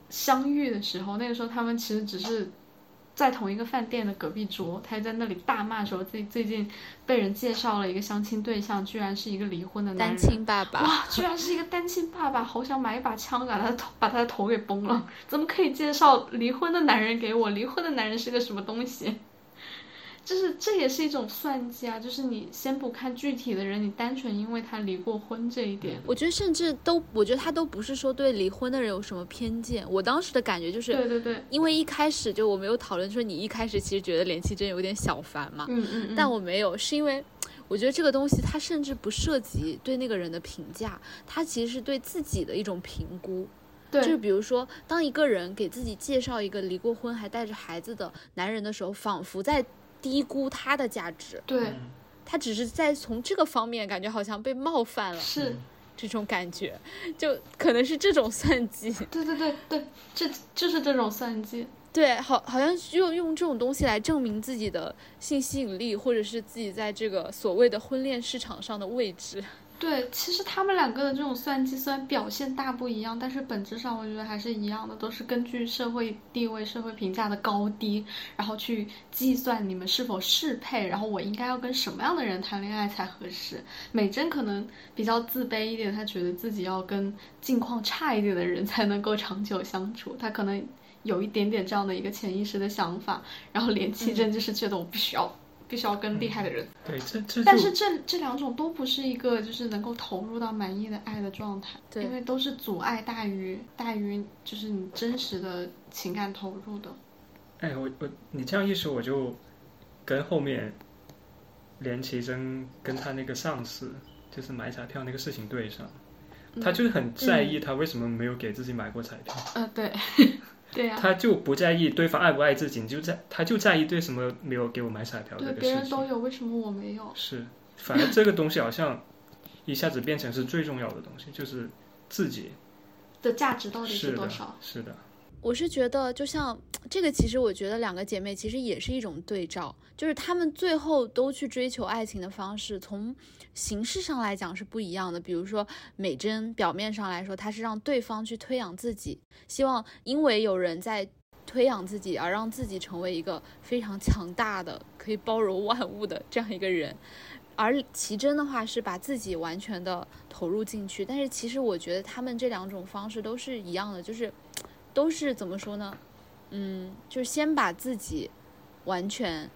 相遇的时候，那个时候他们其实只是在同一个饭店的隔壁桌，他在那里大骂说自己最近被人介绍了一个相亲对象，居然是一个离婚的男单。亲爸爸，哇，居然是一个单亲爸爸，好想买一把枪把他的头把他的头给崩了！怎么可以介绍离婚的男人给我？离婚的男人是个什么东西？就是这也是一种算计啊！就是你先不看具体的人，你单纯因为他离过婚这一点，我觉得甚至都，我觉得他都不是说对离婚的人有什么偏见。我当时的感觉就是，对对对，因为一开始就我没有讨论说你一开始其实觉得连绮贞有点小烦嘛，嗯嗯嗯，但我没有，是因为我觉得这个东西它甚至不涉及对那个人的评价，它其实是对自己的一种评估。对就是比如说，当一个人给自己介绍一个离过婚还带着孩子的男人的时候，仿佛在低估他的价值，对嗯他只是在从这个方面感觉好像被冒犯了，是，这种感觉，就可能是这种算计。对对对对，这就是这种算计。对，好，好像用用这种东西来证明自己的性吸引力，或者是自己在这个所谓的婚恋市场上的位置。对，其实他们两个的这种算计虽然表现大不一样，但是本质上我觉得还是一样的，都是根据社会地位、社会评价的高低，然后去计算你们是否适配，然后我应该要跟什么样的人谈恋爱才合适。美珍可能比较自卑一点，她觉得自己要跟境况差一点的人才能够长久相处，她可能有一点点这样的一个潜意识的想法。然后连七珍就是觉得我不需要。必须要跟厉害的人，对，这这但是这这两种都不是一个就是能够投入到满意的爱的状态，对。因为都是阻碍大于大于就是你真实的情感投入的。哎，我我你这样一说，我就跟后面连奇珍跟他那个上司就是买彩票那个事情对上，他就是很在意他为什么没有给自己买过彩票，呃，对，对呀、他就不在意对方爱不爱自己，你就在他就在意对什么没有给我买彩票这对，个事情。别人都有，为什么我没有？是，反正这个东西好像一下子变成是最重要的东西，就是自己的价值到底是多少？，是的，我是觉得，就像这个，其实我觉得两个姐妹其实也是一种对照，就是她们最后都去追求爱情的方式，从形式上来讲是不一样的。比如说美珍，表面上来说，她是让对方去推养自己，希望因为有人在推养自己，而让自己成为一个非常强大的、可以包容万物的这样一个人。而奇珍的话是把自己完全的投入进去，但是其实我觉得他们这两种方式都是一样的，就是都是怎么说呢？嗯，就是先把自己完全，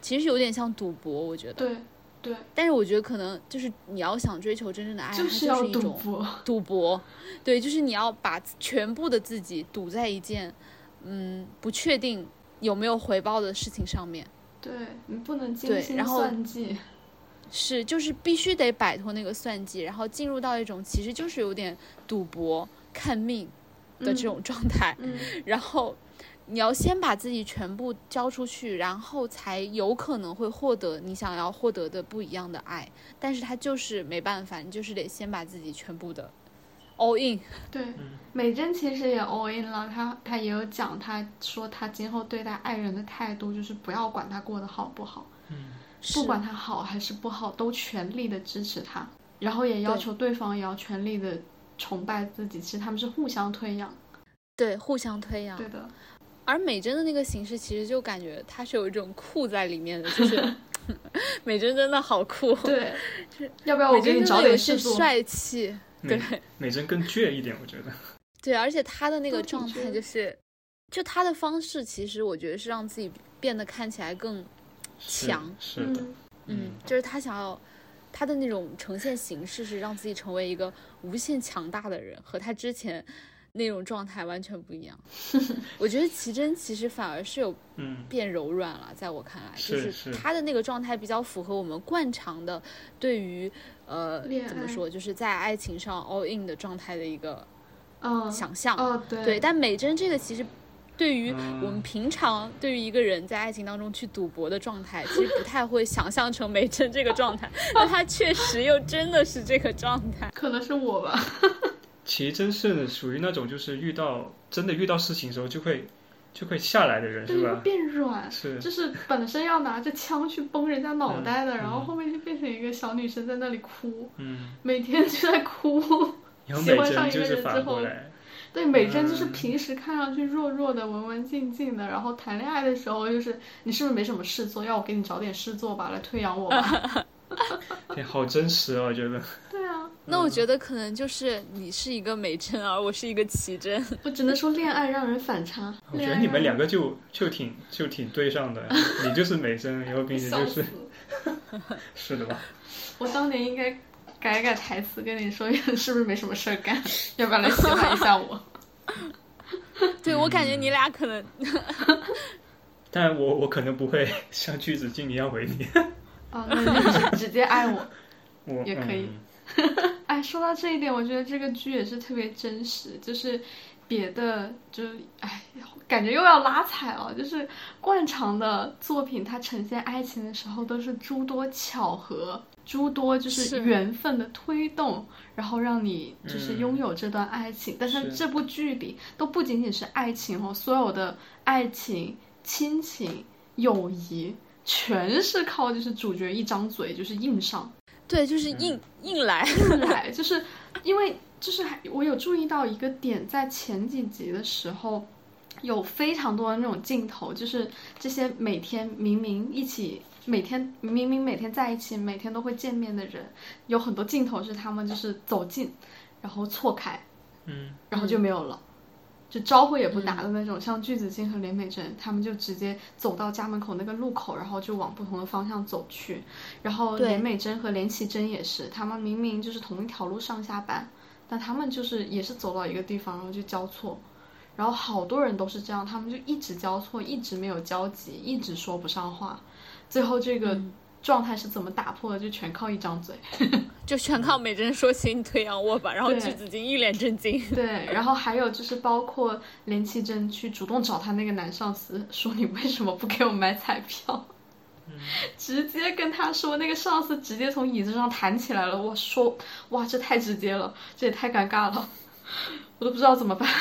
其实有点像赌博，我觉得。对对，但是我觉得可能就是你要想追求真正的爱，它是要一种博，赌博，对，就是你要把全部的自己赌在一件，嗯，不确定有没有回报的事情上面。对你不能精心算计。是，就是必须得摆脱那个算计，然后进入到一种其实就是有点赌博、看命的这种状态。嗯，然后你要先把自己全部交出去，然后才有可能会获得你想要获得的不一样的爱。但是他就是没办法，你就是得先把自己全部的 all in。对，美珍其实也 all in 了，她她也有讲，她说她今后对待爱人的态度就是不要管他过得好不好。嗯。不管他好还是不好，都全力的支持他，然后也要求对方也要全力的崇拜自己。其实他们是互相推养，对，互相推养。对的。而美珍的那个形式，其实就感觉她是有一种酷在里面的，就是 美珍真的好酷。对，要不要我给你找点事做？帅气。对，美珍更倔一点，我觉得。对，而且她的那个状态就是，就她的方式，其实我觉得是让自己变得看起来更。强是的，嗯，就是她想要他的那种呈现形式是让自己成为一个无限强大的人，和他之前那种状态完全不一样。我觉得奇珍其实反而是有变柔软了，在我看来，就是他的那个状态比较符合我们惯常的对于呃怎么说，就是在爱情上 all in 的状态的一个想象。哦，对，但美珍这个其实。对于我们平常对于一个人在爱情当中去赌博的状态，其实不太会想象成梅珍这个状态，但他确实又真的是这个状态。可能是我吧。其实真是属于那种就是遇到真的遇到事情的时候就会就会下来的人，是吧？变软，是就是本身要拿着枪去崩人家脑袋的，然后后面就变成一个小女生在那里哭，嗯，每天就在哭，喜欢上一个人之后。对，美珍就是平时看上去弱弱的、文文静静的，然后谈恋爱的时候就是你是不是没什么事做？要我给你找点事做吧，来推养我吧。对，好真实啊，我觉得。对啊，那我觉得可能就是你是一个美珍，而我是一个奇珍。我只能说恋爱让人反差。我觉得你们两个就就挺就挺对上的，你就是美珍，然后并且就是，是的吧？我当年应该。改改台词，跟你说 是不是没什么事儿干？要不要来喜欢一下我？对我感觉你俩可能，但我我可能不会像句子敬一样回你。啊，那就直接爱我，我也可以。哎，说到这一点，我觉得这个剧也是特别真实，就是别的就哎，感觉又要拉踩了。就是惯常的作品，它呈现爱情的时候都是诸多巧合。诸多就是缘分的推动，然后让你就是拥有这段爱情。但是这部剧里都不仅仅是爱情哦，所有的爱情、亲情、友谊，全是靠就是主角一张嘴就是硬上。对，就是硬硬来 硬来，就是因为就是还我有注意到一个点，在前几集的时候，有非常多的那种镜头，就是这些每天明明一起。每天明明每天在一起，每天都会见面的人，有很多镜头是他们就是走近，然后错开，嗯，然后就没有了，就招呼也不打的那种。像具子敬和连美珍，他们就直接走到家门口那个路口，然后就往不同的方向走去。然后连美珍和连绮贞也是，他们明明就是同一条路上下班，但他们就是也是走到一个地方，然后就交错。然后好多人都是这样，他们就一直交错，一直没有交集，一直说不上话。最后这个状态是怎么打破的？就全靠一张嘴，就全靠美珍说“请你推仰卧吧”，然后巨子金一脸震惊。对，然后还有就是包括连绮贞去主动找他那个男上司，说你为什么不给我买彩票？直接跟他说，那个上司直接从椅子上弹起来了。我说，哇，这太直接了，这也太尴尬了，我都不知道怎么办。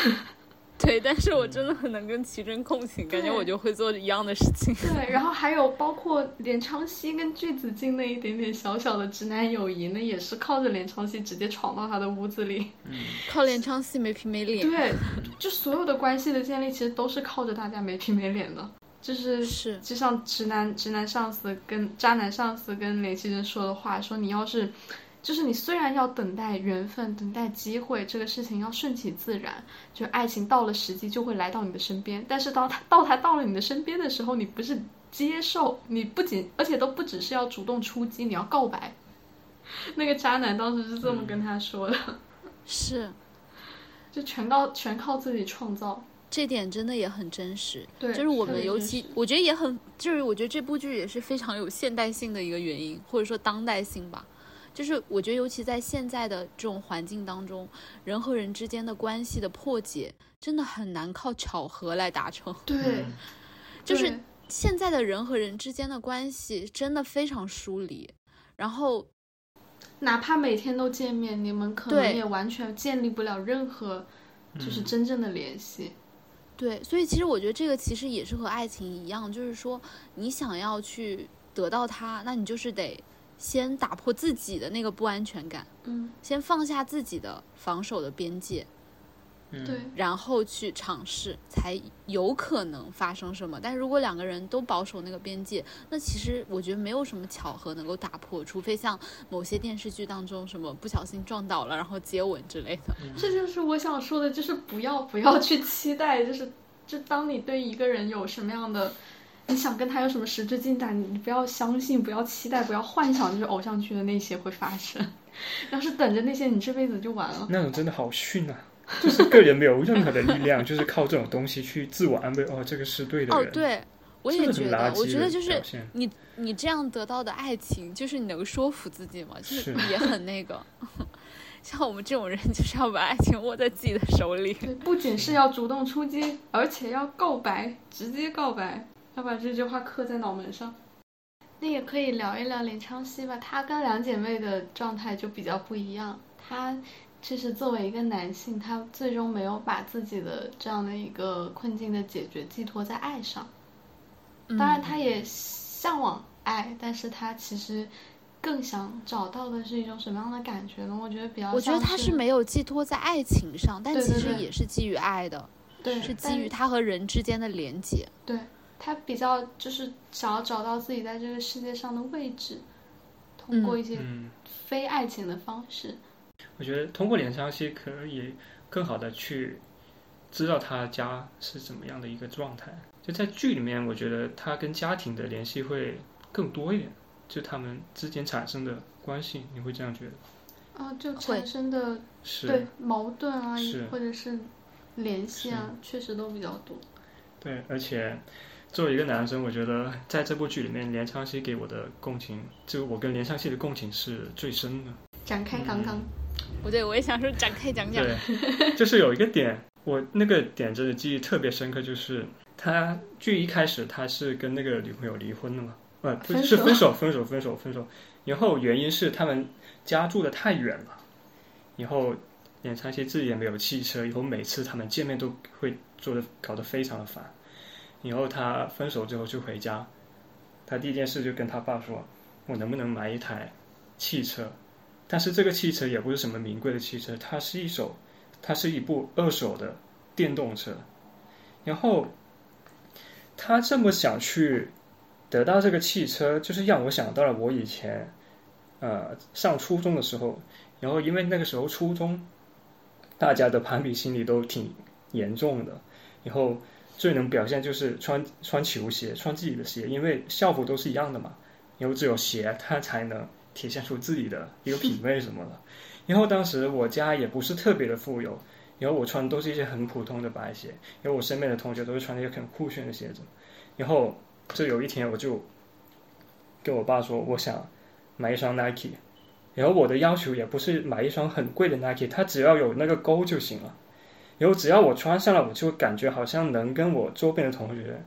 对，但是我真的很能跟奇珍共情，感觉我就会做一样的事情。对，然后还有包括连昌熙跟具子敬那一点点小小的直男友谊，那也是靠着连昌熙直接闯到他的屋子里，靠连昌熙没皮没脸。对，就所有的关系的建立，其实都是靠着大家没皮没脸的，就是是，就像直男直男上司跟渣男上司跟连绮贞说的话，说你要是。就是你虽然要等待缘分，等待机会，这个事情要顺其自然，就爱情到了时机就会来到你的身边。但是当他到他到了你的身边的时候，你不是接受，你不仅而且都不只是要主动出击，你要告白。那个渣男当时是这么跟他说的，是，就全靠全靠自己创造。这点真的也很真实。对就是我们尤其我觉得也很，就是我觉得这部剧也是非常有现代性的一个原因，或者说当代性吧。就是我觉得，尤其在现在的这种环境当中，人和人之间的关系的破解，真的很难靠巧合来达成。对，嗯就是现在的人和人之间的关系真的非常疏离，然后哪怕每天都见面，你们可能也完全建立不了任何就是真正的联系。对，所以其实我觉得这个其实也是和爱情一样，就是说你想要去得到它，那你就是得先打破自己的那个不安全感，嗯，先放下自己的防守的边界，嗯对，然后去尝试，才有可能发生什么。但是如果两个人都保守那个边界，那其实我觉得没有什么巧合能够打破，除非像某些电视剧当中什么不小心撞倒了，然后接吻之类的。这就是我想说的，就是不要不要去期待，就是就当你对一个人有什么样的，你想跟他有什么实质进展，你你不要相信，不要期待，不要幻想，就是偶像剧的那些会发生。要是等着那些，你这辈子就完了。那种真的好逊啊！就是个人没有任何的力量，就是靠这种东西去自我安慰。哦，这个是对的哦，对，我也觉得，我觉得就是你你这样得到的爱情，就是你能说服自己吗？就是是也很那个。像我们这种人，就是要把爱情握在自己的手里。对，不仅是要主动出击，而且要告白，直接告白，要把这句话刻在脑门上。那也可以聊一聊林昌熙吧，她跟两姐妹的状态就比较不一样。她其实作为一个男性，他最终没有把自己的这样的一个困境的解决寄托在爱上。当然，嗯他也向往爱，但是他其实更想找到的是一种什么样的感觉呢？我觉得比较我觉得他是没有寄托在爱情上，但其实也是基于爱的，对，是基于他和人之间的连接。对他比较就是想要找到自己在这个世界上的位置，通过一些嗯，非爱情的方式。我觉得通过连湘西可以更好的去知道他家是怎么样的一个状态。就在剧里面，我觉得他跟家庭的联系会更多一点，就他们之间产生的关系，你会这样觉得？啊，就会产生的是，对矛盾啊，或者是联系啊，确实都比较多。对，而且作为一个男生，我觉得在这部剧里面，连昌熙给我的共情，就我跟连昌熙的共情是最深的。展开刚刚，不对，我也想说展开讲讲。对，就是有一个点，我那个点真的记忆特别深刻，就是他剧一开始他是跟那个女朋友离婚了嘛，呃，不分是分手，分手，分手，分手。然后原因是他们家住的太远了，以后连昌熙自己也没有汽车，以后每次他们见面都会做的搞得非常的烦。然后他分手之后就回家，他第一件事就跟他爸说：“我能不能买一台汽车？”但是这个汽车也不是什么名贵的汽车，它是一手，它是一部二手的电动车。然后他这么想去得到这个汽车，就是让我想到了我以前，呃，上初中的时候。然后因为那个时候初中，大家的攀比心理都挺严重的。然后最能表现就是穿穿球鞋，穿自己的鞋，因为校服都是一样的嘛。然后只有鞋，它才能体现出自己的一个品味什么的。然后当时我家也不是特别的富有，然后我穿都是一些很普通的白鞋，然后我身边的同学都是穿那些很酷炫的鞋子。然后就有一天我就跟我爸说，我想买一双 Nike，然后我的要求也不是买一双很贵的 Nike，它只要有那个勾就行了。然后只要我穿上了，我就感觉好像能跟我周边的同学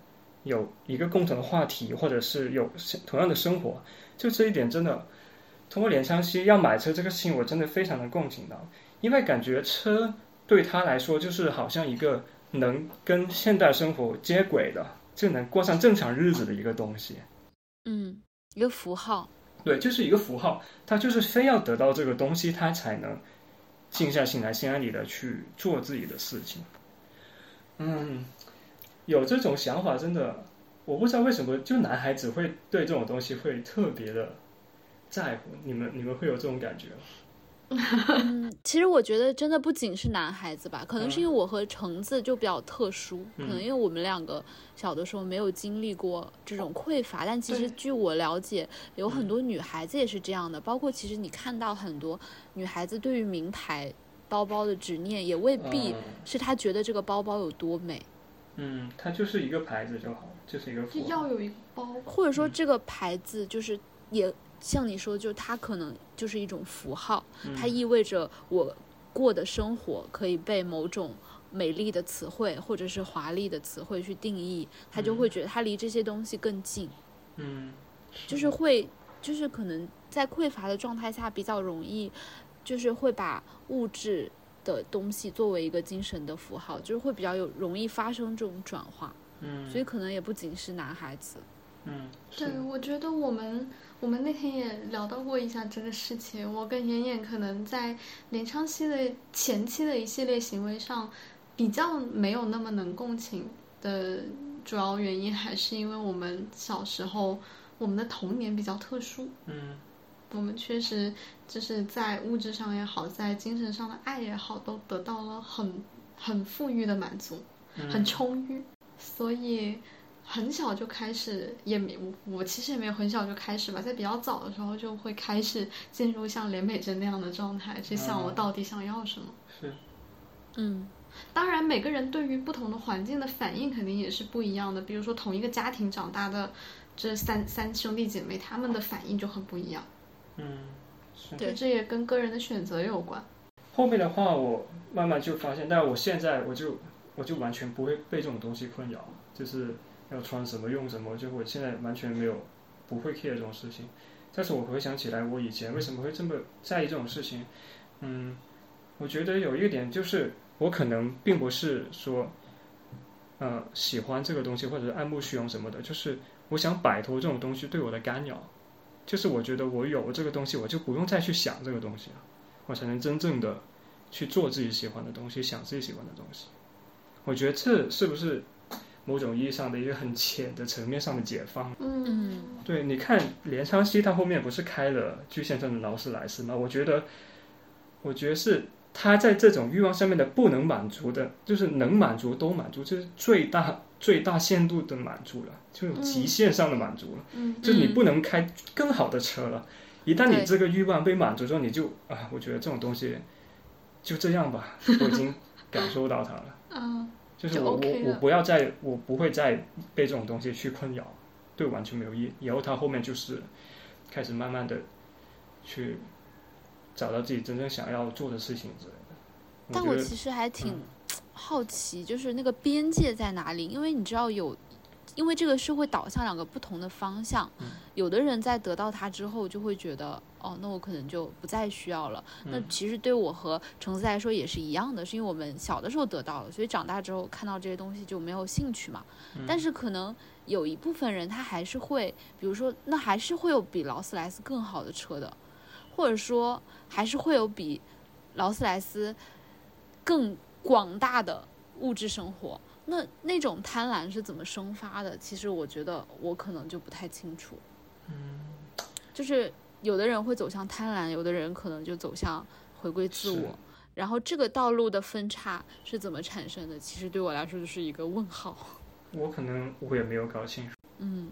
有一个共同的话题，或者是有同样的生活。就这一点真的，通过连昌熙要买车这个事情，我真的非常的共情到，因为感觉车对他来说就是好像一个能跟现代生活接轨的，就能过上正常日子的一个东西。嗯，一个符号。对，就是一个符号，他就是非要得到这个东西，他才能静下心来，心安理得去做自己的事情。嗯，有这种想法，真的，我不知道为什么，就男孩子会对这种东西会特别的在乎。你们你们会有这种感觉吗？嗯，其实我觉得真的不仅是男孩子吧，可能是因为我和橙子就比较特殊，可能因为我们两个小的时候没有经历过这种匮乏，但其实据我了解，有很多女孩子也是这样的，包括其实你看到很多女孩子对于名牌包包的执念，也未必嗯是她觉得这个包包有多美，嗯，它就是一个牌子就好，就是一个就。要有一个包。或者说这个牌子就是也像你说，就它可能就是一种符号，它意味着我过的生活可以被某种美丽的词汇或者是华丽的词汇去定义，他就会觉得它离这些东西更近，嗯，就是会就是可能在匮乏的状态下比较容易，就是会把物质。的东西作为一个精神的符号，就是会比较有容易发生这种转化，嗯，所以可能也不仅是男孩子，嗯，对，我觉得我们我们那天也聊到过一下这个事情。我跟妍妍可能在连昌熙的前期的一系列行为上，比较没有那么能共情的主要原因，还是因为我们小时候我们的童年比较特殊。嗯我们确实就是在物质上也好，在精神上的爱也好，都得到了很很富裕的满足，嗯很充裕，所以很小就开始，也没我我其实也没有很小就开始吧，在比较早的时候就会开始进入像连美珍那样的状态，去想我哦到底想要什么。是嗯当然，每个人对于不同的环境的反应肯定也是不一样的。比如说，同一个家庭长大的这三三兄弟姐妹，他们的反应就很不一样。嗯是。对这也跟个人的选择有关。后面的话，我慢慢就发现，但我现在我就我就完全不会被这种东西困扰，就是要穿什么用什么，就我现在完全没有不会 care 这种事情。但是我回想起来，我以前为什么会这么在意这种事情？嗯，我觉得有一点就是，我可能并不是说，呃，喜欢这个东西或者是爱慕虚荣什么的，就是我想摆脱这种东西对我的干扰。就是我觉得我有这个东西，我就不用再去想这个东西了，我才能真正的去做自己喜欢的东西，想自己喜欢的东西。我觉得这是不是某种意义上的一个很浅的层面上的解放？嗯对，你看连昌熙他后面不是开了巨先生的劳斯莱斯吗？我觉得，我觉得是他在这种欲望上面的不能满足的，就是能满足都满足，就是最大最大限度的满足了，就是极限上的满足了。嗯就是你不能开更好的车了。一旦你这个欲望被满足之后，你就啊，我觉得这种东西就这样吧，我已经感受到它了。嗯 就就是我 OK 我我不要再我不会再被这种东西去困扰，对我完全没有意义。以后他后面就是开始慢慢的去找到自己真正想要做的事情之类的。但我其实还挺好奇，就是那个边界在哪里？因为你知道有，因为这个社会导向两个不同的方向。嗯有的人在得到它之后，就会觉得，哦，那我可能就不再需要了。那嗯其实对我和橙子来说也是一样的，是因为我们小的时候得到了，所以长大之后看到这些东西就没有兴趣嘛。嗯但是可能有一部分人他还是会，比如说，那还是会有比劳斯莱斯更好的车的，或者说还是会有比劳斯莱斯更广大的物质生活。那那种贪婪是怎么生发的？其实我觉得我可能就不太清楚。嗯，就是有的人会走向贪婪，有的人可能就走向回归自我。然后这个道路的分叉是怎么产生的？其实对我来说就是一个问号。我可能我也没有搞清楚。嗯，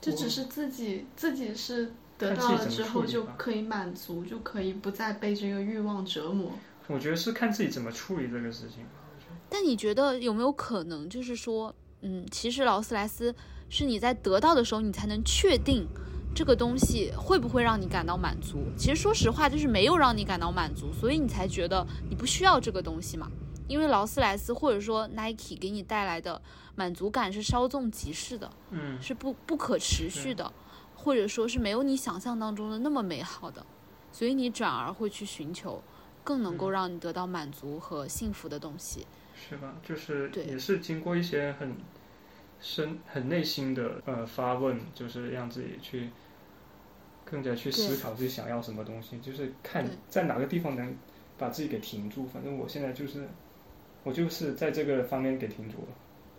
这只是自己自己是得到了之后就可以满足，就可以不再被这个欲望折磨。我觉得是看自己怎么处理这个事情吧。但你觉得有没有可能，就是说，嗯，其实劳斯莱斯是你在得到的时候，你才能确定这个东西会不会让你感到满足。其实说实话，就是没有让你感到满足，所以你才觉得你不需要这个东西嘛。因为劳斯莱斯或者说 Nike 给你带来的满足感是稍纵即逝的，嗯，是不不可持续的，或者说是没有你想象当中的那么美好的，所以你转而会去寻求更能够让你得到满足和幸福的东西。是吧？就是对也是经过一些很深、很内心的呃发问，就是让自己去更加去思考自己想要什么东西，就是看在哪个地方能把自己给停住。反正我现在就是我就是在这个方面给停住了，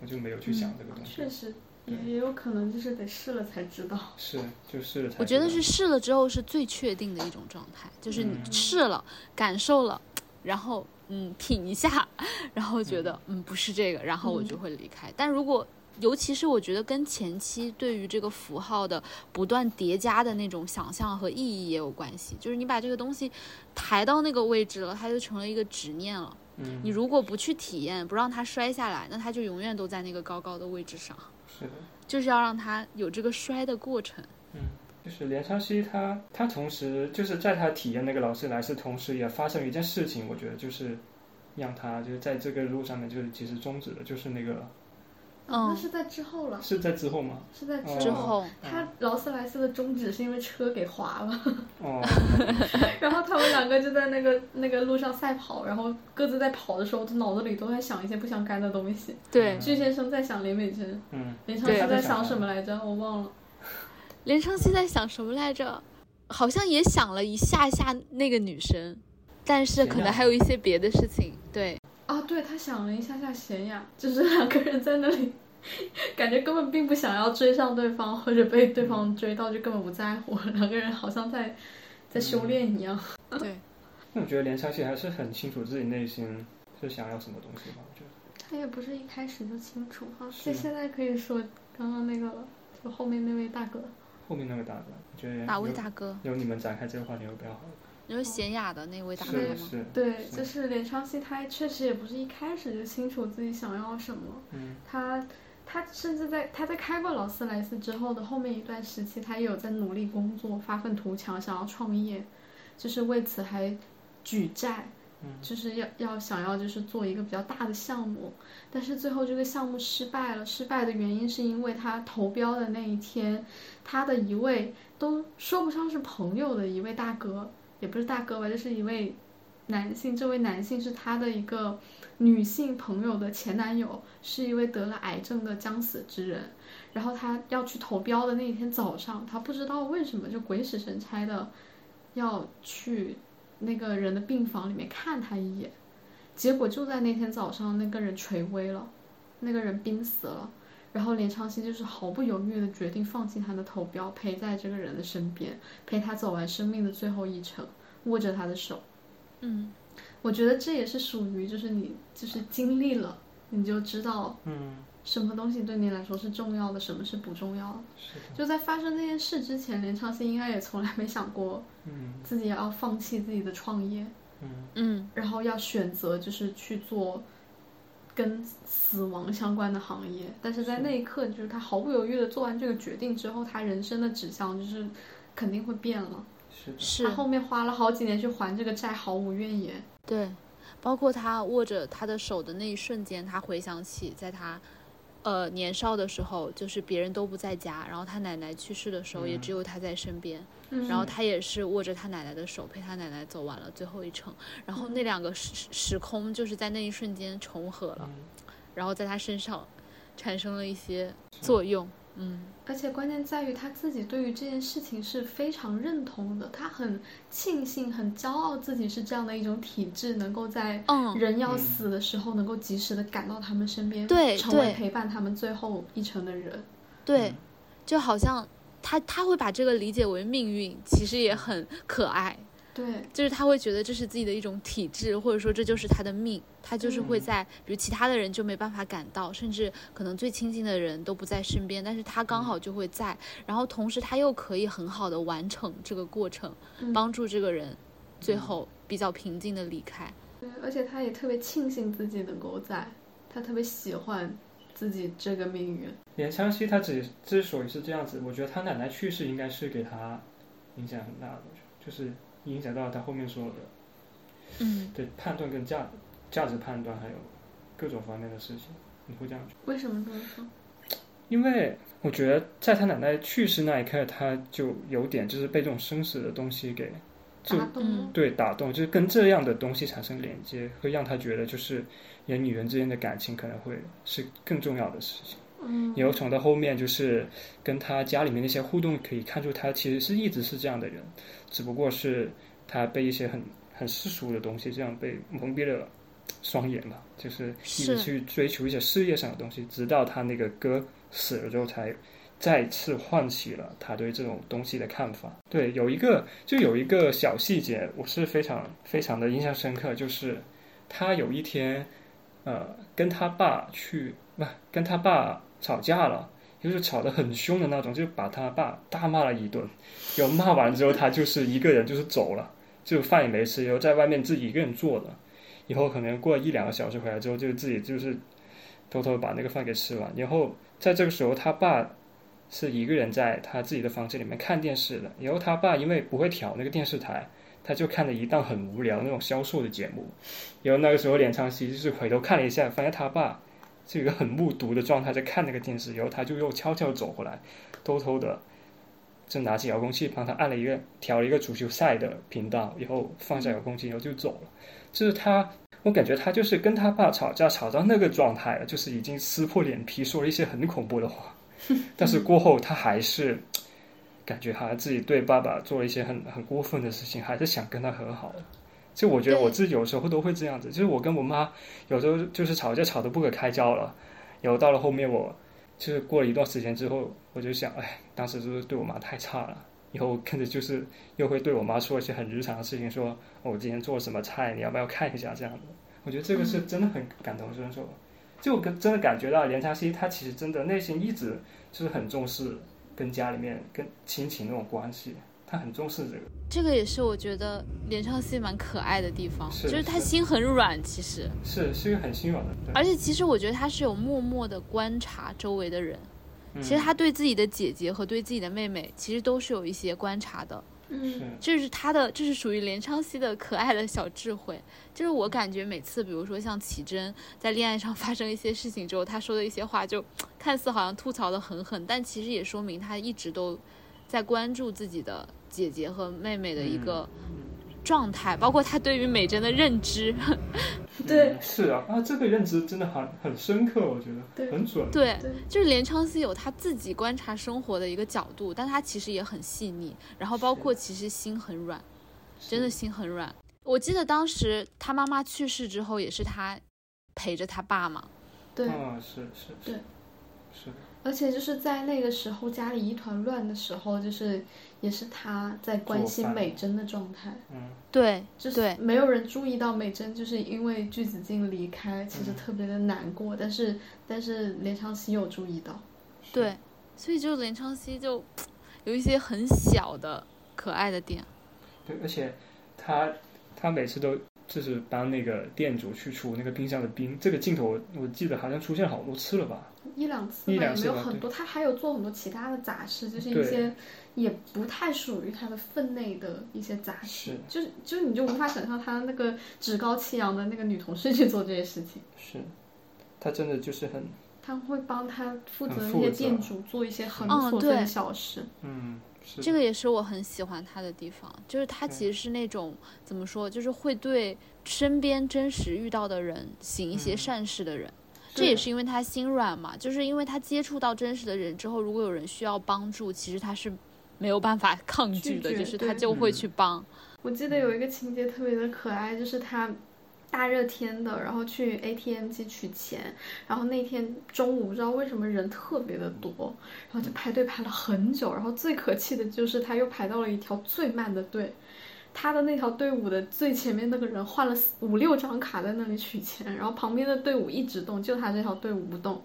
我就没有去想这个东西。确实，也也有可能就是得试了才知道。是，就试了才。我觉得是试了之后是最确定的一种状态，就是你嗯试了，感受了，然后嗯品一下，然后觉得嗯不是这个，然后我就会离开。但如果尤其是我觉得跟前期对于这个符号的不断叠加的那种想象和意义也有关系，就是你把这个东西抬到那个位置了，它就成了一个执念了。嗯，你如果不去体验，不让它摔下来，那它就永远都在那个高高的位置上。是的。就是要让它有这个摔的过程。嗯就是连昌熙他他同时就是在他体验那个劳斯莱斯同时，也发生了一件事情，我觉得就是让他就是在这个路上面就是其实终止了，就是那个嗯那是在之后了，是在之后吗？是在哦之后，他劳斯莱斯的终止是因为车给划了，哦，然后他们两个就在那个那个路上赛跑，然后各自在跑的时候，就脑子里都在想一些不相干的东西。对，巨先生在想林美珍，嗯，林昌熙对在想什么来着？我忘了。林昌熙在想什么来着？好像也想了一下下那个女生，但是可能还有一些别的事情。对，啊，对他想了一下下贤雅，就是两个人在那里，感觉根本并不想要追上对方，或者被对方追到，就根本不在乎。两个人好像在在修炼一样。对，那我觉得连昌熙还是很清楚自己内心是想要什么东西吧，我觉得。他也不是一开始就清楚哈，就现现在可以说刚刚那个了，就后面那位大哥。后面那位大哥，我觉得哪位大哥？有你们展开这个话题会比较好。你说贤雅的那位大哥？对，就是连昌熙，他确实也不是一开始就清楚自己想要什么。嗯他他甚至在他在开过劳斯莱斯之后的后面一段时期，他也有在努力工作，发愤图强，想要创业，就是为此还举债，嗯就是要要想要就是做一个比较大的项目，但是最后这个项目失败了。失败的原因是因为他投标的那一天，他的一位都说不上是朋友的一位大哥，也不是大哥吧，就是一位男性。这位男性是他的一个女性朋友的前男友，是一位得了癌症的将死之人。然后他要去投标的那一天早上，他不知道为什么就鬼使神差的要去那个人的病房里面看他一眼，结果就在那天早上，那个人垂危了，那个人濒死了。然后连昌熙就是毫不犹豫的决定放弃他的投标，陪在这个人的身边，陪他走完生命的最后一程，握着他的手。嗯，我觉得这也是属于就是你就是经历了，你就知道嗯，什么东西对你来说是重要的，什么是不重要的。是的，就在发生这件事之前，连昌熙应该也从来没想过嗯。自己要放弃自己的创业，嗯。嗯，然后要选择就是去做跟死亡相关的行业。但是在那一刻，就是他毫不犹豫的做完这个决定之后，他人生的指向就是肯定会变了。是的，是他后面花了好几年去还这个债，毫无怨言。对，包括他握着他的手的那一瞬间，他回想起在他。呃，年少的时候，就是别人都不在家，然后他奶奶去世的时候，也嗯只有他在身边。嗯然后他也是握着他奶奶的手，陪他奶奶走完了最后一程。然后那两个时时空就是在那一瞬间重合了，嗯然后在他身上产生了一些作用。嗯，而且关键在于他自己对于这件事情是非常认同的，他很庆幸、很骄傲自己是这样的一种体质，能够在嗯人要死的时候能够及时的赶到他们身边，对成为陪伴他们最后一程的人。对嗯，就好像他他会把这个理解为命运，其实也很可爱。对，就是他会觉得这是自己的一种体质，或者说这就是他的命，他就是会嗯。在，比如其他的人就没办法赶到，甚至可能最亲近的人都不在身边，但是他刚好就会在，然后同时他又可以很好的完成这个过程，嗯。帮助这个人最后比较平静的离开。对，而且他也特别庆幸自己能够在，他特别喜欢自己这个命运。连昌熙他之之所以是这样子，我觉得他奶奶去世应该是给他影响很大的，就是影响到他后面所有的嗯，对判断跟价价值判断，还有各种方面的事情，你会这样觉得？为什么这么说？因为我觉得在他奶奶去世那一刻，他就有点就是被这种生死的东西给就打动了。对打动，就是跟这样的东西产生连接，会让他觉得就是人与人之间的感情可能会是更重要的事情。嗯，然后从他后面就是跟他家里面那些互动，可以看出他其实是一直是这样的人，只不过是他被一些很很世俗的东西这样被蒙蔽了双眼吧，就是一直去追求一些事业上的东西，直到他那个哥死了之后才再次唤起了他对这种东西的看法。对，有一个就有一个小细节，我是非常非常的印象深刻，就是他有一天，呃，跟他爸去不跟他爸吵架了。就是吵得很凶的那种，就把他爸大骂了一顿。有骂完之后，他就是一个人就是走了，就饭也没吃，然后在外面自己一个人坐着。以后可能过一两个小时回来之后，就自己就是偷偷把那个饭给吃完。然后在这个时候，他爸是一个人在他自己的房间里面看电视的。然后他爸因为不会调那个电视台，他就看了一档很无聊那种销售的节目。然后那个时候，连昌熙就是回头看了一下，发现他爸。是一个很目睹的状态，在看那个电视，然后他就又悄悄走过来，偷偷的就拿起遥控器帮他按了一个调了一个足球赛的频道，然后放下遥控器，然后就走了。就是他，我感觉他就是跟他爸吵架吵到那个状态了，就是已经撕破脸皮说了一些很恐怖的话，但是过后他还是感觉他自己对爸爸做了一些很很过分的事情，还是想跟他和好。就我觉得我自己有时候都会这样子，就是我跟我妈有时候就是吵架吵得不可开交了，然后到了后面我就是过了一段时间之后，我就想，哎，当时就是对我妈太差了，以后跟着就是又会对我妈说一些很日常的事情，说我今天做了什么菜，你要不要看一下这样子。我觉得这个是真的很感同身受，就跟真的感觉到连长熙他其实真的内心一直就是很重视跟家里面跟亲情那种关系。他很重视这个，这个也是我觉得连昌熙蛮可爱的地方，就是他心很软，其实是是一个很心软的。而且其实我觉得他是有默默的观察周围的人，其实他对自己的姐姐和对自己的妹妹，其实都是有一些观察的。嗯，这是他的，这是属于连昌熙的可爱的小智慧。就是我感觉每次，比如说像启真在恋爱上发生一些事情之后，他说的一些话，就看似好像吐槽的很狠，但其实也说明他一直都在关注自己的。姐姐和妹妹的一个状态，包括她对于美珍的认知，对，是啊，啊，这个认知真的很很深刻，我觉得很准。对，就是连昌熙有他自己观察生活的一个角度，但他其实也很细腻，然后包括其实心很软，真的心很软。我记得当时他妈妈去世之后，也是他陪着他爸嘛。对，啊，是是，对，是。而且就是在那个时候家里一团乱的时候，就是。也是他在关心美珍的状态，嗯，对，就是没有人注意到美珍就是因为巨子静离开，其实特别的难过，但是但是连昌熙有注意到，对，所以就连昌熙就有一些很小的可爱的点，对，而且他他每次都就是帮那个店主去除那个冰箱的冰，这个镜头我记得好像出现好多次了吧，一两次吧，也没有很多，他还有做很多其他的杂事，就是一些。也不太属于他的分内的一些杂事，就是就是你就无法想象他那个趾高气扬的那个女同事去做这些事情。是，他真的就是很，他会帮他负责那些店主做一些很琐碎的小事。嗯，这个也是我很喜欢他的地方，就是他其实是那种怎么说，就是会对身边真实遇到的人行一些善事的人。这也是因为他心软嘛，就是因为他接触到真实的人之后，如果有人需要帮助，其实他是。没有办法 抗拒的，就是他就会去帮。我记得有一个情节特别的可爱，就是他大热天的，然后去 ATM 机取钱，然后那天中午不知道为什么人特别的多，然后就排队排了很久，然后最可气的就是他又排到了一条最慢的队，他的那条队伍的最前面那个人换了五六张卡在那里取钱，然后旁边的队伍一直动，就他这条队伍不动，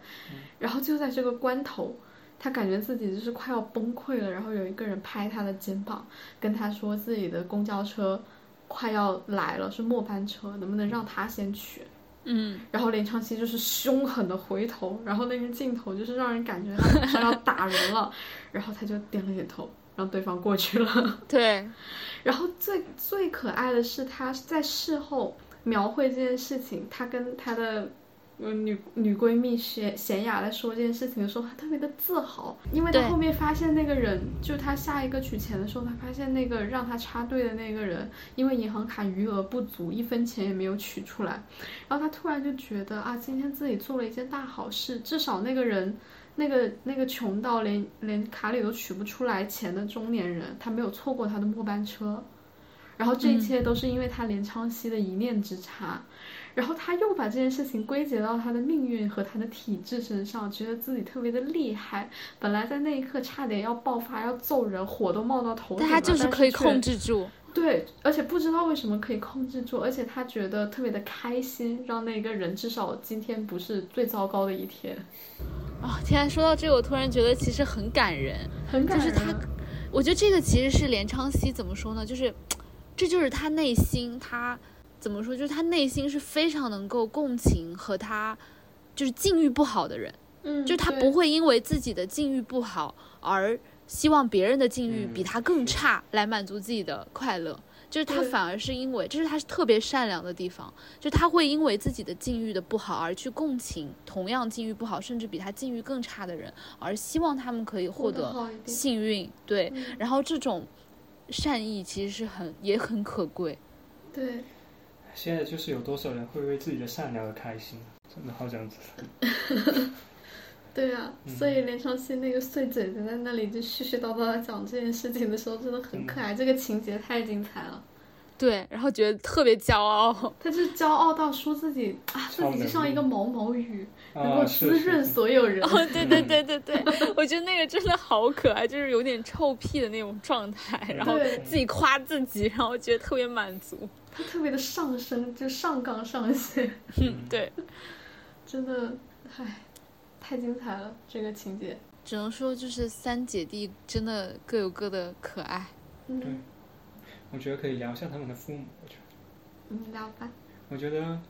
然后就在这个关头。他感觉自己就是快要崩溃了，然后有一个人拍他的肩膀，跟他说自己的公交车快要来了，是末班车，能不能让他先取？嗯，然后林长熙就是凶狠的回头，然后那个镜头就是让人感觉他马上要打人了，然后他就点了点头，让对方过去了。对，然后最最可爱的是他在事后描绘这件事情，他跟他的。女女闺蜜贤贤雅在说这件事情的时候，她特别的自豪，因为她后面发现那个人，就她下一个取钱的时候，她发现那个让她插队的那个人，因为银行卡余额不足，一分钱也没有取出来，然后她突然就觉得啊，今天自己做了一件大好事，至少那个人，那个那个穷到连连卡里都取不出来钱的中年人，他没有错过他的末班车。然后这一切都是因为他连昌熙的一念之差，然后他又把这件事情归结到他的命运和他的体质身上，觉得自己特别的厉害。本来在那一刻差点要爆发，要揍人，火都冒到头顶了，但他就是可以控制住。对，而且不知道为什么可以控制住，而且他觉得特别的开心，让那个人至少今天不是最糟糕的一天，哦，天啊，说到这个，我突然觉得其实很感人。很感人。就是他，我觉得这个其实是连昌熙怎么说呢？就是，这就是他内心，他怎么说？就是他内心是非常能够共情和他，就是境遇不好的人，嗯，就是他不会因为自己的境遇不好而希望别人的境遇嗯比他更差来满足自己的快乐。就是他反而是因为，这是他特别善良的地方，就他会因为自己的境遇的不好而去共情同样境遇不好，甚至比他境遇更差的人，而希望他们可以获得幸运。对，嗯然后这种善意其实是很也很可贵。对，现在就是有多少人会为自己的善良而开心，真的好想知道。对啊，嗯。所以连长熙那个碎嘴子在那里就絮絮叨叨的讲这件事情的时候，真的很可爱，这个情节太精彩了。对，然后觉得特别骄傲。他就骄傲到说自己啊，自己就像一个毛毛雨，能够滋润所有人。哦，对对对对对，我觉得那个真的好可爱，就是有点臭屁的那种状态，然后对自己夸自己，然后觉得特别满足。他特别的上升，就上纲上线，嗯，对，真的，唉，太精彩了这个情节。只能说就是三姐弟真的各有各的可爱。嗯对我觉得可以聊一下他们的父母。我觉得，嗯，聊吧。我觉得，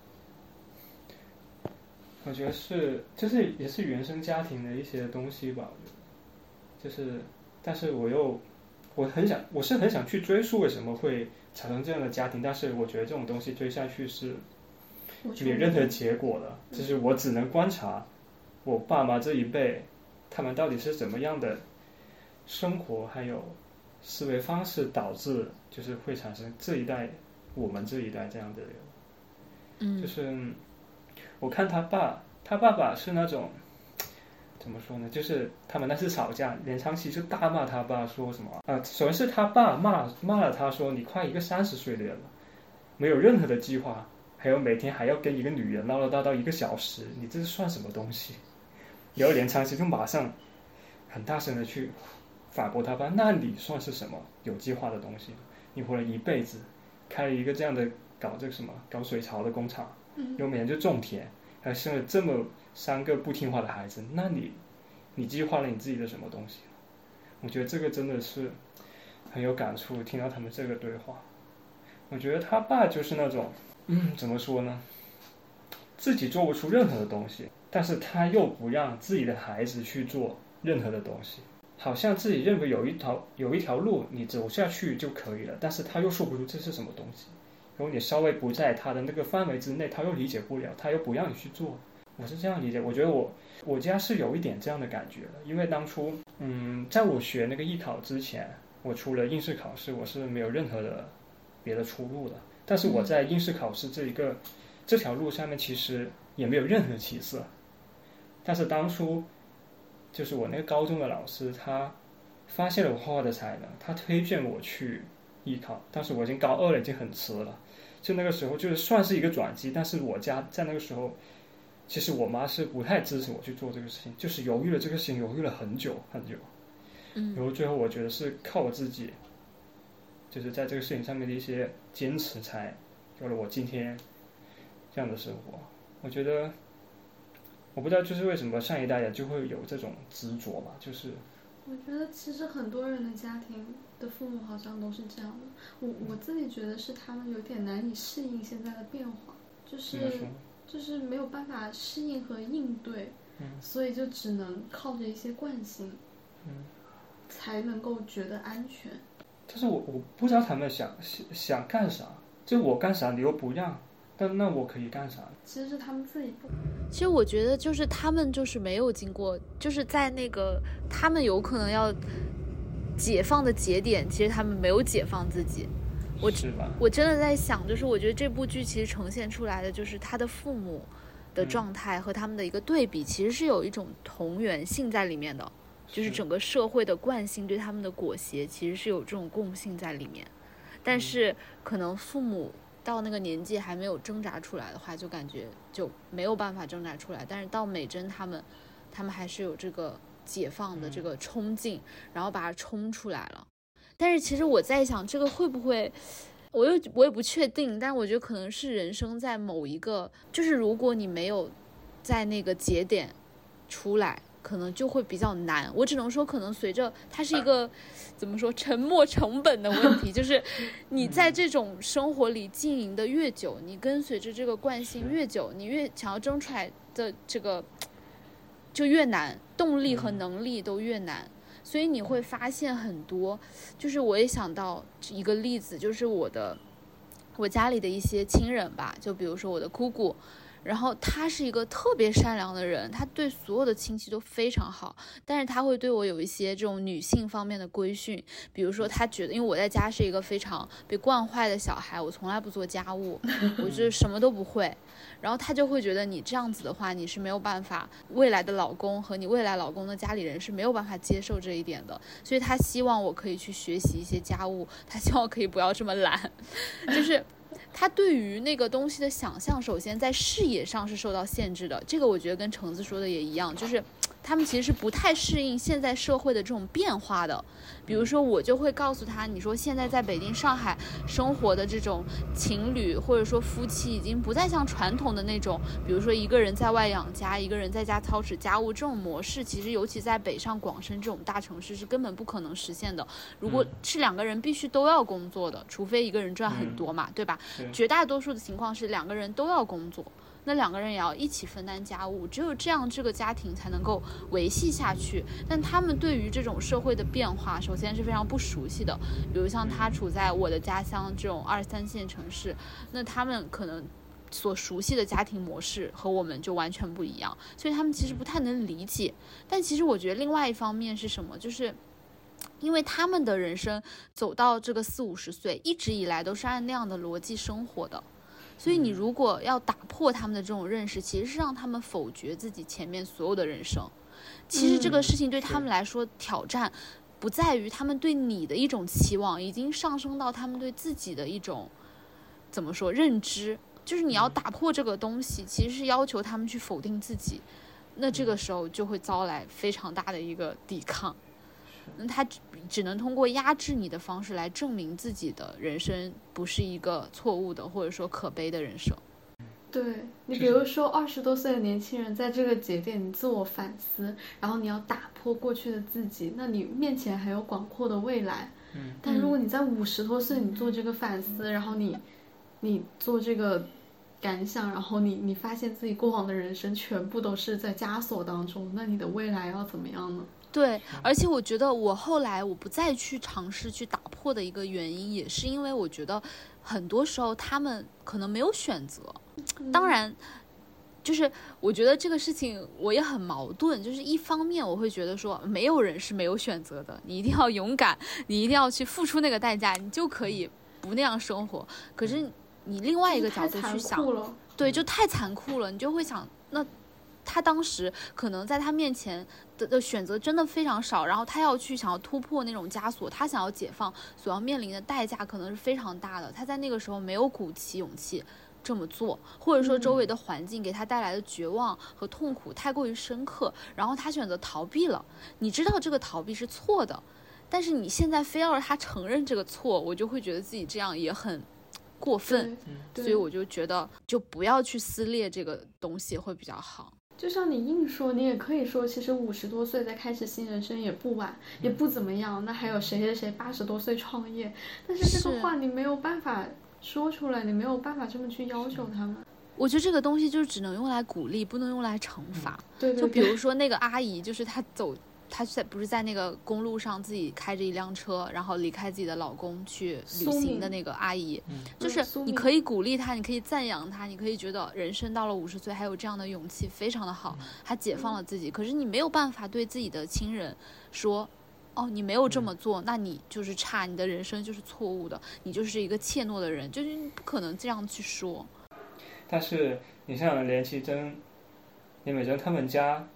我觉得是，就是也是原生家庭的一些东西吧。我觉得，就是，但是我又，我很想，我是很想去追溯为什么会产生这样的家庭，但是我觉得这种东西追下去是我没任何结果的，就是我只能观察我爸妈这一辈，他们到底是怎么样的生活，还有思维方式，导致就是会产生这一代我们这一代这样的人。就嗯是我看他爸，他爸爸是那种怎么说呢？就是他们那次吵架，连昌熙就大骂他爸，说什么啊、首先是他爸骂骂了他说：“你快一个三十岁的人了，没有任何的计划，还有每天还要跟一个女人唠唠叨叨一个小时，你这是算什么东西？”然后连昌熙就马上很大声的去反驳他爸：“那你算是什么有计划的东西？你活了一辈子，开了一个这样的搞这个什么搞水槽的工厂。”嗯又每天就种田，还生了这么三个不听话的孩子，那你，你计划了你自己的什么东西？我觉得这个真的是很有感触，听到他们这个对话，我觉得他爸就是那种，嗯，怎么说呢？自己做不出任何的东西，但是他又不让自己的孩子去做任何的东西，好像自己认为有一条有一条路你走下去就可以了，但是他又说不出这是什么东西。然后你稍微不在他的那个范围之内，他又理解不了，他又不让你去做。我是这样理解，我觉得我我家是有一点这样的感觉的，因为当初，嗯，在我学那个艺考之前，我除了应试考试，我是没有任何的别的出路的。但是我在应试考试这一个这条路上面，其实也没有任何起色。但是当初，就是我那个高中的老师，他发现了我画画的才能，他推荐我去艺考，当时我已经高二了，已经很迟了。就那个时候，就是算是一个转机，但是我家在那个时候，其实我妈是不太支持我去做这个事情，就是犹豫了这个事情，犹豫了很久很久。嗯然后最后我觉得是靠我自己，就是在这个事情上面的一些坚持，才有了我今天这样的生活。我觉得，我不知道就是为什么上一代人就会有这种执着吧，就是我觉得其实很多人的家庭的父母好像都是这样的。我我自己觉得是他们有点难以适应现在的变化，就是？就是没有办法适应和应对，嗯所以就只能靠着一些惯性，嗯，才能够觉得安全。但是我我不知道他们想想想干啥，就我干啥你又不让，但那我可以干啥？其实是他们自己不其实我觉得就是他们就是没有经过，就是在那个他们有可能要解放的节点，其实他们没有解放自己。我是吧？我真的在想，就是我觉得这部剧其实呈现出来的就是他的父母的状态和他们的一个对比，其实是有一种同源性在里面的，就是整个社会的惯性对他们的裹挟，其实是有这种共性在里面。但是可能父母到那个年纪还没有挣扎出来的话，就感觉就没有办法挣扎出来。但是到美珍他们，他们还是有这个解放的这个冲劲，然后把它冲出来了。但是其实我在想，这个会不会？我又我也不确定，但我觉得可能是人生在某一个，就是如果你没有在那个节点出来，可能就会比较难。我只能说，可能随着它是一个怎么说沉没成本的问题，就是你在这种生活里经营的越久，你跟随着这个惯性越久，你越想要争出来的这个就越难，动力和能力都越难。所以你会发现很多，就是我也想到一个例子，就是我的我家里的一些亲人吧，就比如说我的姑姑。然后他是一个特别善良的人，他对所有的亲戚都非常好，但是他会对我有一些这种女性方面的规训，比如说他觉得，因为我在家是一个非常被惯坏的小孩，我从来不做家务，我就什么都不会，然后他就会觉得你这样子的话，你是没有办法，未来的老公和你未来老公的家里人是没有办法接受这一点的，所以他希望我可以去学习一些家务，他希望我可以不要这么懒，就是。他对于那个东西的想象，首先在视野上是受到限制的。这个我觉得跟橙子说的也一样，就是。他们其实是不太适应现在社会的这种变化的，比如说我就会告诉他，你说现在在北京、上海生活的这种情侣或者说夫妻，已经不再像传统的那种，比如说一个人在外养家，一个人在家操持家务这种模式，其实尤其在北上广深这种大城市是根本不可能实现的。如果是两个人必须都要工作的，除非一个人赚很多嘛，对吧？绝大多数的情况是两个人都要工作。那两个人也要一起分担家务，只有这样，这个家庭才能够维系下去。但他们对于这种社会的变化，首先是非常不熟悉的。比如像他处在我的家乡这种二三线城市，那他们可能所熟悉的家庭模式和我们就完全不一样，所以他们其实不太能理解。但其实我觉得另外一方面是什么？就是因为他们的人生走到这个四五十岁，一直以来都是按那样的逻辑生活的。所以你如果要打破他们的这种认识，其实是让他们否决自己前面所有的人生。其实这个事情对他们来说挑战，不在于他们对你的一种期望，已经上升到他们对自己的一种怎么说认知。就是你要打破这个东西，其实是要求他们去否定自己。那这个时候就会遭来非常大的一个抵抗。那他只只能通过压制你的方式来证明自己的人生不是一个错误的，或者说可悲的人生。对你，比如说二十多岁的年轻人，在这个节点，你自我反思，然后你要打破过去的自己，那你面前还有广阔的未来。嗯。但如果你在五十多岁，你做这个反思，然后你，你做这个感想，然后你你发现自己过往的人生全部都是在枷锁当中，那你的未来要怎么样呢？对，而且我觉得我后来我不再去尝试去打破的一个原因，也是因为我觉得很多时候他们可能没有选择。当然，就是我觉得这个事情我也很矛盾，就是一方面我会觉得说没有人是没有选择的，你一定要勇敢，你一定要去付出那个代价，你就可以不那样生活。可是你另外一个角度去想，对，就太残酷了，你就会想那。他当时可能在他面前的的选择真的非常少，然后他要去想要突破那种枷锁，他想要解放，所要面临的代价可能是非常大的。他在那个时候没有鼓起勇气这么做，或者说周围的环境给他带来的绝望和痛苦太过于深刻，然后他选择逃避了。你知道这个逃避是错的，但是你现在非要让他承认这个错，我就会觉得自己这样也很过分，所以我就觉得就不要去撕裂这个东西会比较好。就像你硬说，你也可以说，其实五十多岁再开始新人生也不晚，也不怎么样。那还有谁谁谁八十多岁创业？但是这个话你没有办法说出来，你没有办法这么去要求他们。我觉得这个东西就是只能用来鼓励，不能用来惩罚。对，就比如说那个阿姨，就是她走。她在不是在那个公路上自己开着一辆车，然后离开自己的老公去旅行的那个阿姨，就是你可以鼓励她，你可以赞扬她，你可以觉得人生到了五十岁还有这样的勇气，非常的好，她解放了自己。可是你没有办法对自己的亲人说，哦，你没有这么做，那你就是差，你的人生就是错误的，你就是一个怯懦的人，就是不可能这样去说。但是你像连绮贞、林美珍他们家。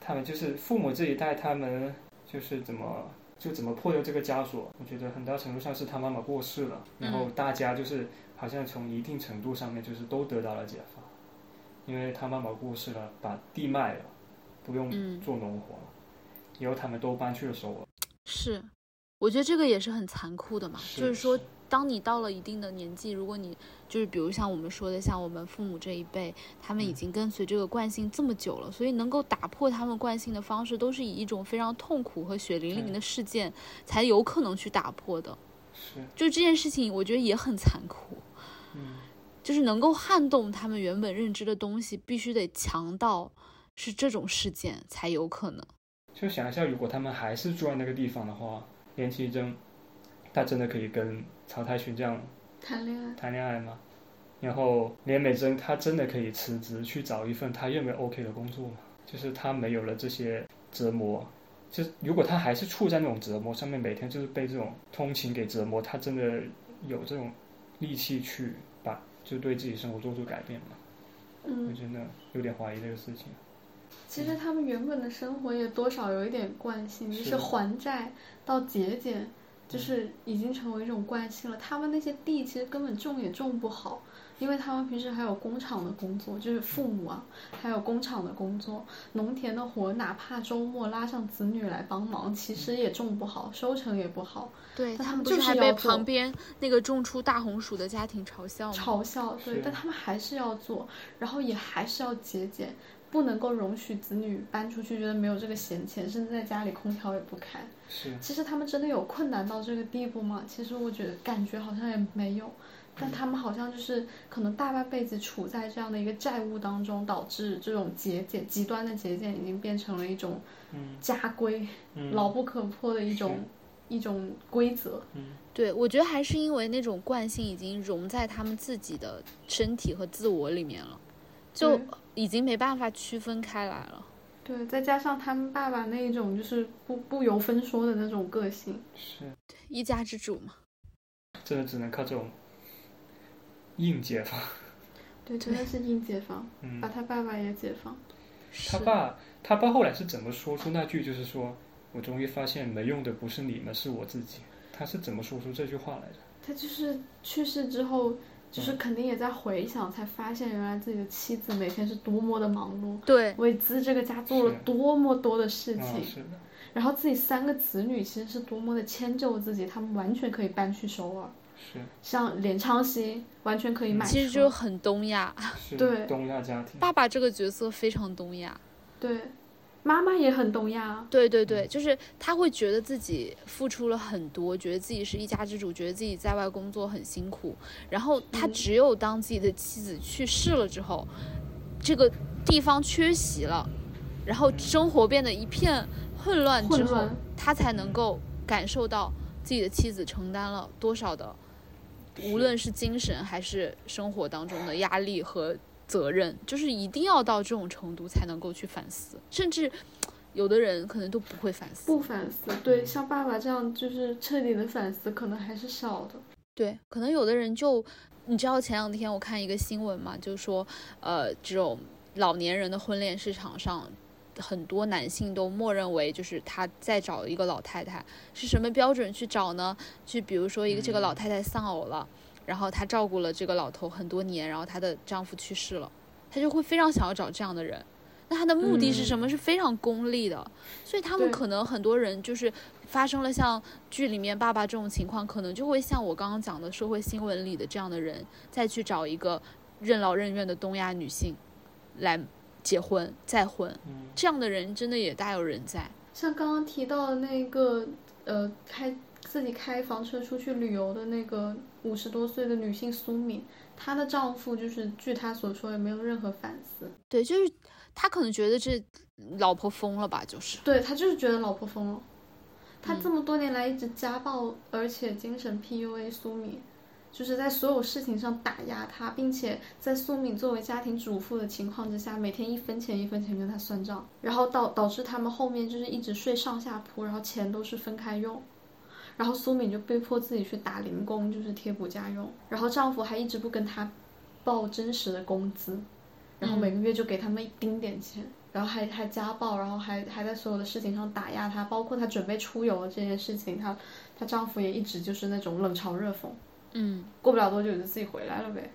他们就是父母这一代，他们就是怎么就怎么破掉这个枷锁？我觉得很大程度上是他妈妈过世了，然后大家就是好像从一定程度上面就是都得到了解放，因为他妈妈过世了，把地卖了，不用做农活了，以后他们都搬去了首尔。是，我觉得这个也是很残酷的嘛，就是说。当你到了一定的年纪，如果你就是比如像我们说的，像我们父母这一辈，他们已经跟随这个惯性这么久了，所以能够打破他们惯性的方式，都是以一种非常痛苦和血淋淋的事件才有可能去打破的。是，就这件事情，我觉得也很残酷。嗯，就是能够撼动他们原本认知的东西，必须得强到是这种事件才有可能。就想一下，如果他们还是住在那个地方的话，连其真，他真的可以跟。曹太勋这样谈恋爱谈恋爱吗？然后连美珍她真的可以辞职去找一份她认为 OK 的工作吗？就是她没有了这些折磨，就如果她还是处在那种折磨上面，每天就是被这种通勤给折磨，她真的有这种力气去把就对自己生活做出改变吗？嗯，我真的有点怀疑这个事情。其实他们原本的生活也多少有一点惯性，就是还债到节俭。就是已经成为一种惯性了。他们那些地其实根本种也种不好，因为他们平时还有工厂的工作，就是父母啊，还有工厂的工作，农田的活，哪怕周末拉上子女来帮忙，其实也种不好，收成也不好。对他们就是被旁边那个种出大红薯的家庭嘲笑。嘲笑，对，但他们还是要做，然后也还是要节俭。不能够容许子女搬出去，觉得没有这个闲钱，甚至在家里空调也不开。是。其实他们真的有困难到这个地步吗？其实我觉得感觉好像也没有，但他们好像就是可能大半辈子处在这样的一个债务当中，导致这种节俭极端的节俭已经变成了一种家规，牢不可破的一种一种规则。嗯，对，我觉得还是因为那种惯性已经融在他们自己的身体和自我里面了。就已经没办法区分开来了。对，再加上他们爸爸那一种就是不不由分说的那种个性，是一家之主嘛。真的只能靠这种硬解放。对，真的是硬解放，把他爸爸也解放。他爸，他爸后来是怎么说出那句？就是说我终于发现没用的不是你们，是我自己。他是怎么说出这句话来的？他就是去世之后。就是肯定也在回想，才发现原来自己的妻子每天是多么的忙碌，对，为资这个家做了多么多的事情，是的。然后自己三个子女其实是多么的迁就自己，他们完全可以搬去首尔，是。像连昌熙完全可以买，其实就很东亚，对，东亚家庭。爸爸这个角色非常东亚，对。妈妈也很懂呀，对对对，就是他会觉得自己付出了很多，觉得自己是一家之主，觉得自己在外工作很辛苦。然后他只有当自己的妻子去世了之后，这个地方缺席了，然后生活变得一片混乱之后，他才能够感受到自己的妻子承担了多少的，无论是精神还是生活当中的压力和。责任就是一定要到这种程度才能够去反思，甚至有的人可能都不会反思。不反思，对，像爸爸这样就是彻底的反思，可能还是少的。对，可能有的人就，你知道前两天我看一个新闻嘛，就是说，呃，这种老年人的婚恋市场上，很多男性都默认为就是他再找一个老太太，是什么标准去找呢？就比如说一个这个老太太丧偶了。然后她照顾了这个老头很多年，然后她的丈夫去世了，她就会非常想要找这样的人。那她的目的是什么？是非常功利的。所以他们可能很多人就是发生了像剧里面爸爸这种情况，可能就会像我刚刚讲的社会新闻里的这样的人，再去找一个任劳任怨的东亚女性来结婚再婚。这样的人真的也大有人在。像刚刚提到的那个呃开。自己开房车出去旅游的那个五十多岁的女性苏敏，她的丈夫就是据她所说也没有任何反思。对，就是他可能觉得这老婆疯了吧，就是。对他就是觉得老婆疯了，他这么多年来一直家暴，而且精神 PUA 苏敏，就是在所有事情上打压她，并且在苏敏作为家庭主妇的情况之下，每天一分钱一分钱跟她算账，然后导导致他们后面就是一直睡上下铺，然后钱都是分开用。然后苏敏就被迫自己去打零工，就是贴补家用。然后丈夫还一直不跟她报真实的工资，然后每个月就给他们一丁点钱，然后还还家暴，然后还还在所有的事情上打压她，包括她准备出游这件事情，她她丈夫也一直就是那种冷嘲热讽，嗯，过不了多久就自己回来了呗，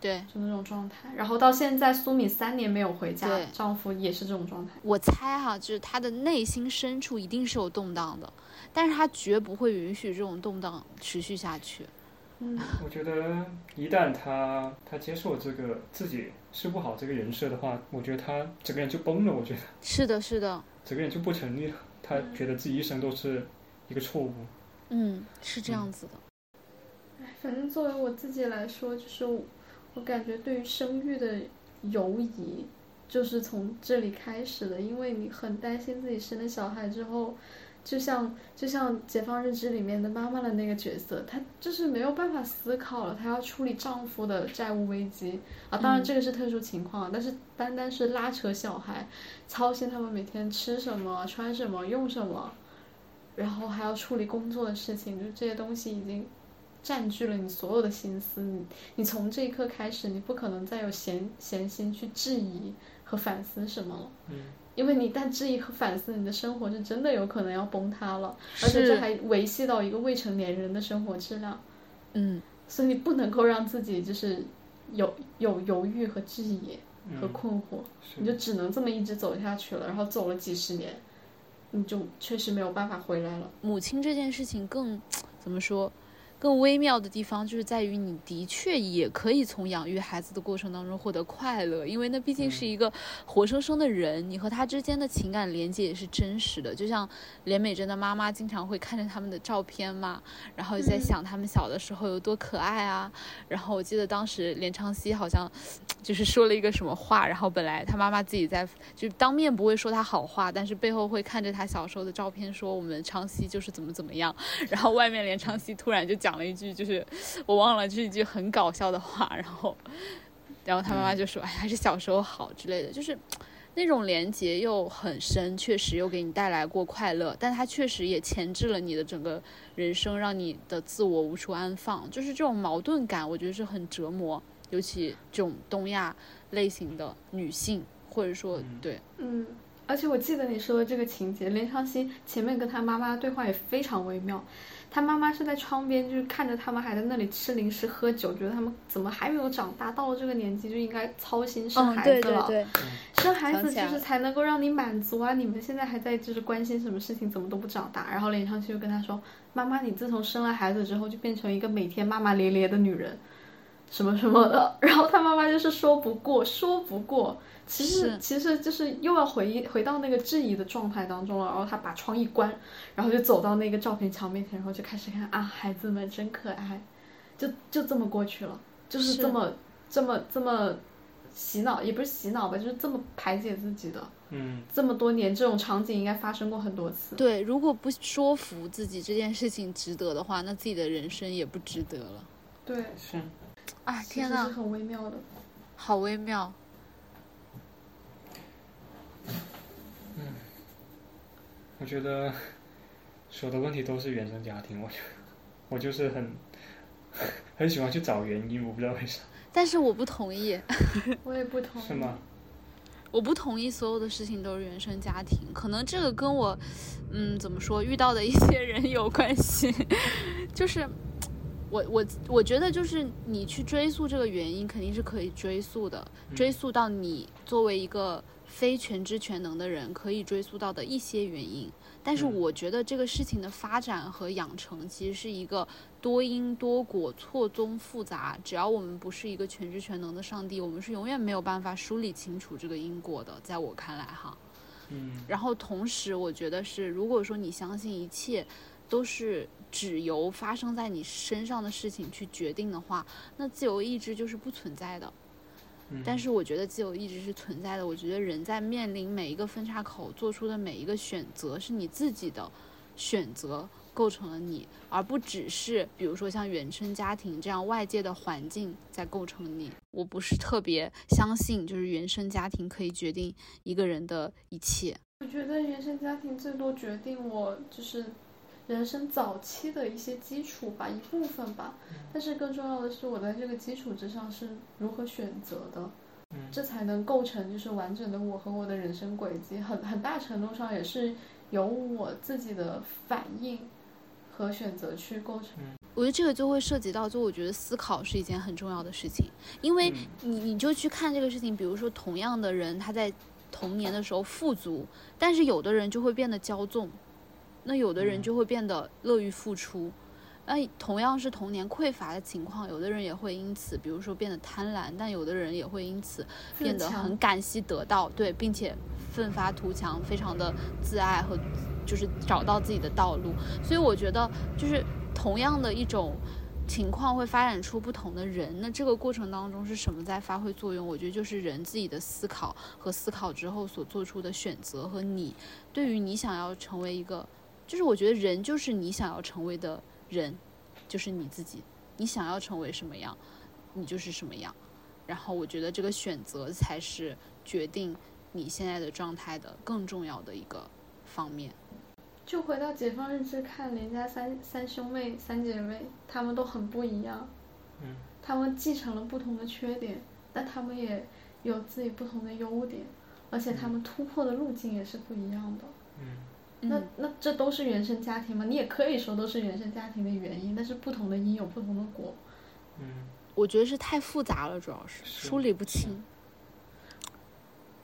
对，就那种状态。然后到现在苏敏三年没有回家，丈夫也是这种状态。我猜哈，就是她的内心深处一定是有动荡的，但是他绝不会允许这种动荡持续下去。嗯，我觉得一旦他他接受这个自己治不好这个人设的话，我觉得他整个人就崩了。我觉得是的，是的，整个人就不成立了。他觉得自己一生都是一个错误。嗯，是这样子的。反正作为我自己来说，就是我我感觉对于生育的犹疑，就是从这里开始的，因为你很担心自己生了小孩之后，就像就像《解放日志》里面的妈妈的那个角色，她就是没有办法思考了，她要处理丈夫的债务危机啊，当然嗯这个是特殊情况，但是单单是拉扯小孩，操心他们每天吃什么、穿什么、用什么。然后还要处理工作的事情，就这些东西已经占据了你所有的心思。你你从这一刻开始，你不可能再有闲闲心去质疑和反思什么了。嗯，因为你一旦质疑和反思，你的生活是真的有可能要崩塌了，而且这还维系到一个未成年人的生活质量。嗯，所以你不能够让自己就是有有犹豫和质疑和嗯，困惑，是你就只能这么一直走下去了。然后走了几十年，你就确实没有办法回来了。母亲这件事情更 怎么说？更微妙的地方就是在于，你的确也可以从养育孩子的过程当中获得快乐，因为那毕竟是一个活生生的人，你和他之间的情感连接也是真实的。就像连美珍的妈妈经常会看着他们的照片嘛，然后在嗯想他们小的时候有多可爱啊。然后我记得当时连昌熙好像就是说了一个什么话，然后本来他妈妈自己在就当面不会说他好话，但是背后会看着他小时候的照片说我们昌熙就是怎么怎么样。然后外面连昌熙突然就讲了一句，就是 我忘了，就是一句很搞笑的话，然后，然后他妈妈就说：“哎，还是小时候好之类的。”就是那种连接又很深，确实又给你带来过快乐，但它确实也钳制了你的整个人生，让你的自我无处安放。就是这种矛盾感，我觉得是很折磨，尤其这种东亚类型的女性，或者说嗯对，嗯，而且我记得你说的这个情节，连昌熙前面跟他妈妈对话也非常微妙。他妈妈是在窗边，就是看着他们还在那里吃零食、喝酒，觉得他们怎么还没有长大，到了这个年纪就应该操心生孩子了。嗯对，生孩子就是才能够让你满足啊！你们现在还在就是关心什么事情，怎么都不长大。然后连昌熙就跟他说：“妈妈，你自从生了孩子之后，就变成一个每天骂骂咧咧的女人，什么什么的。”然后他妈妈就是说不过，说不过。其实其实就是又要回忆回到那个质疑的状态当中了。然后他把窗一关，然后就走到那个照片墙面前，然后就开始看啊，孩子们真可爱，就就这么过去了，就是是这么这么这么洗脑，也不是洗脑吧，就是这么排解自己的。嗯，这么多年，这种场景应该发生过很多次。对，如果不说服自己这件事情值得的话，那自己的人生也不值得了。对，是。哎，天呐是，很微妙的。好微妙。我觉得 所有的问题都是原生家庭。我觉得我就是很 很喜欢去找原因，我不知道为啥，但是我不同意，我也不同意。是吗？我不同意所有的事情都是原生家庭，可能这个跟我，嗯，怎么说，遇到的一些人有关系。就是我我我觉得，就是你去追溯这个原因，肯定是可以追溯的，追溯到你作为一个非全知全能的人可以追溯到的一些原因。但是嗯我觉得这个事情的发展和养成其实是一个多因多果、错综复杂。只要我们不是一个全知全能的上帝，我们是永远没有办法梳理清楚这个因果的。在我看来，哈。嗯然后同时，我觉得是，如果说你相信一切都是只由发生在你身上的事情去决定的话，那自由意志就是不存在的。嗯，但是我觉得自由一直是存在的。我觉得人在面临每一个分叉口做出的每一个选择，是你自己的选择构成了你，而不只是比如说像原生家庭这样外界的环境在构成你。我不是特别相信，就是原生家庭可以决定一个人的一切。我觉得原生家庭最多决定我就是人生早期的一些基础吧，一部分吧。但是更重要的是，我在这个基础之上是如何选择的。这才能构成就是完整的我和我的人生轨迹。很很大程度上也是由我自己的反应和选择去构成。我觉得这个就会涉及到，就我觉得思考是一件很重要的事情，因为你你就去看这个事情，比如说同样的人他在童年的时候富足，但是有的人就会变得骄纵，那有的人就会变得乐于付出。那同样是童年匮乏的情况，有的人也会因此，比如说变得贪婪，但有的人也会因此变得很感激得到，对，并且奋发图强，非常的自爱和就是找到自己的道路。所以我觉得，就是同样的一种情况会发展出不同的人。那这个过程当中是什么在发挥作用？我觉得就是人自己的思考和思考之后所做出的选择和你对于你想要成为一个，就是我觉得人就是你想要成为的。人，就是你自己，你想要成为什么样，你就是什么样。然后我觉得这个选择才是决定你现在的状态的更重要的一个方面。就回到解放日志看，林家三三兄妹三姐妹，他们都很不一样。嗯。他们继承了不同的缺点，但他们也有自己不同的优点，而且他们突破的路径也是不一样的。嗯。那那这都是原生家庭吗？你也可以说都是原生家庭的原因，但是不同的因有不同的果。嗯，我觉得是太复杂了，主要是梳理不清。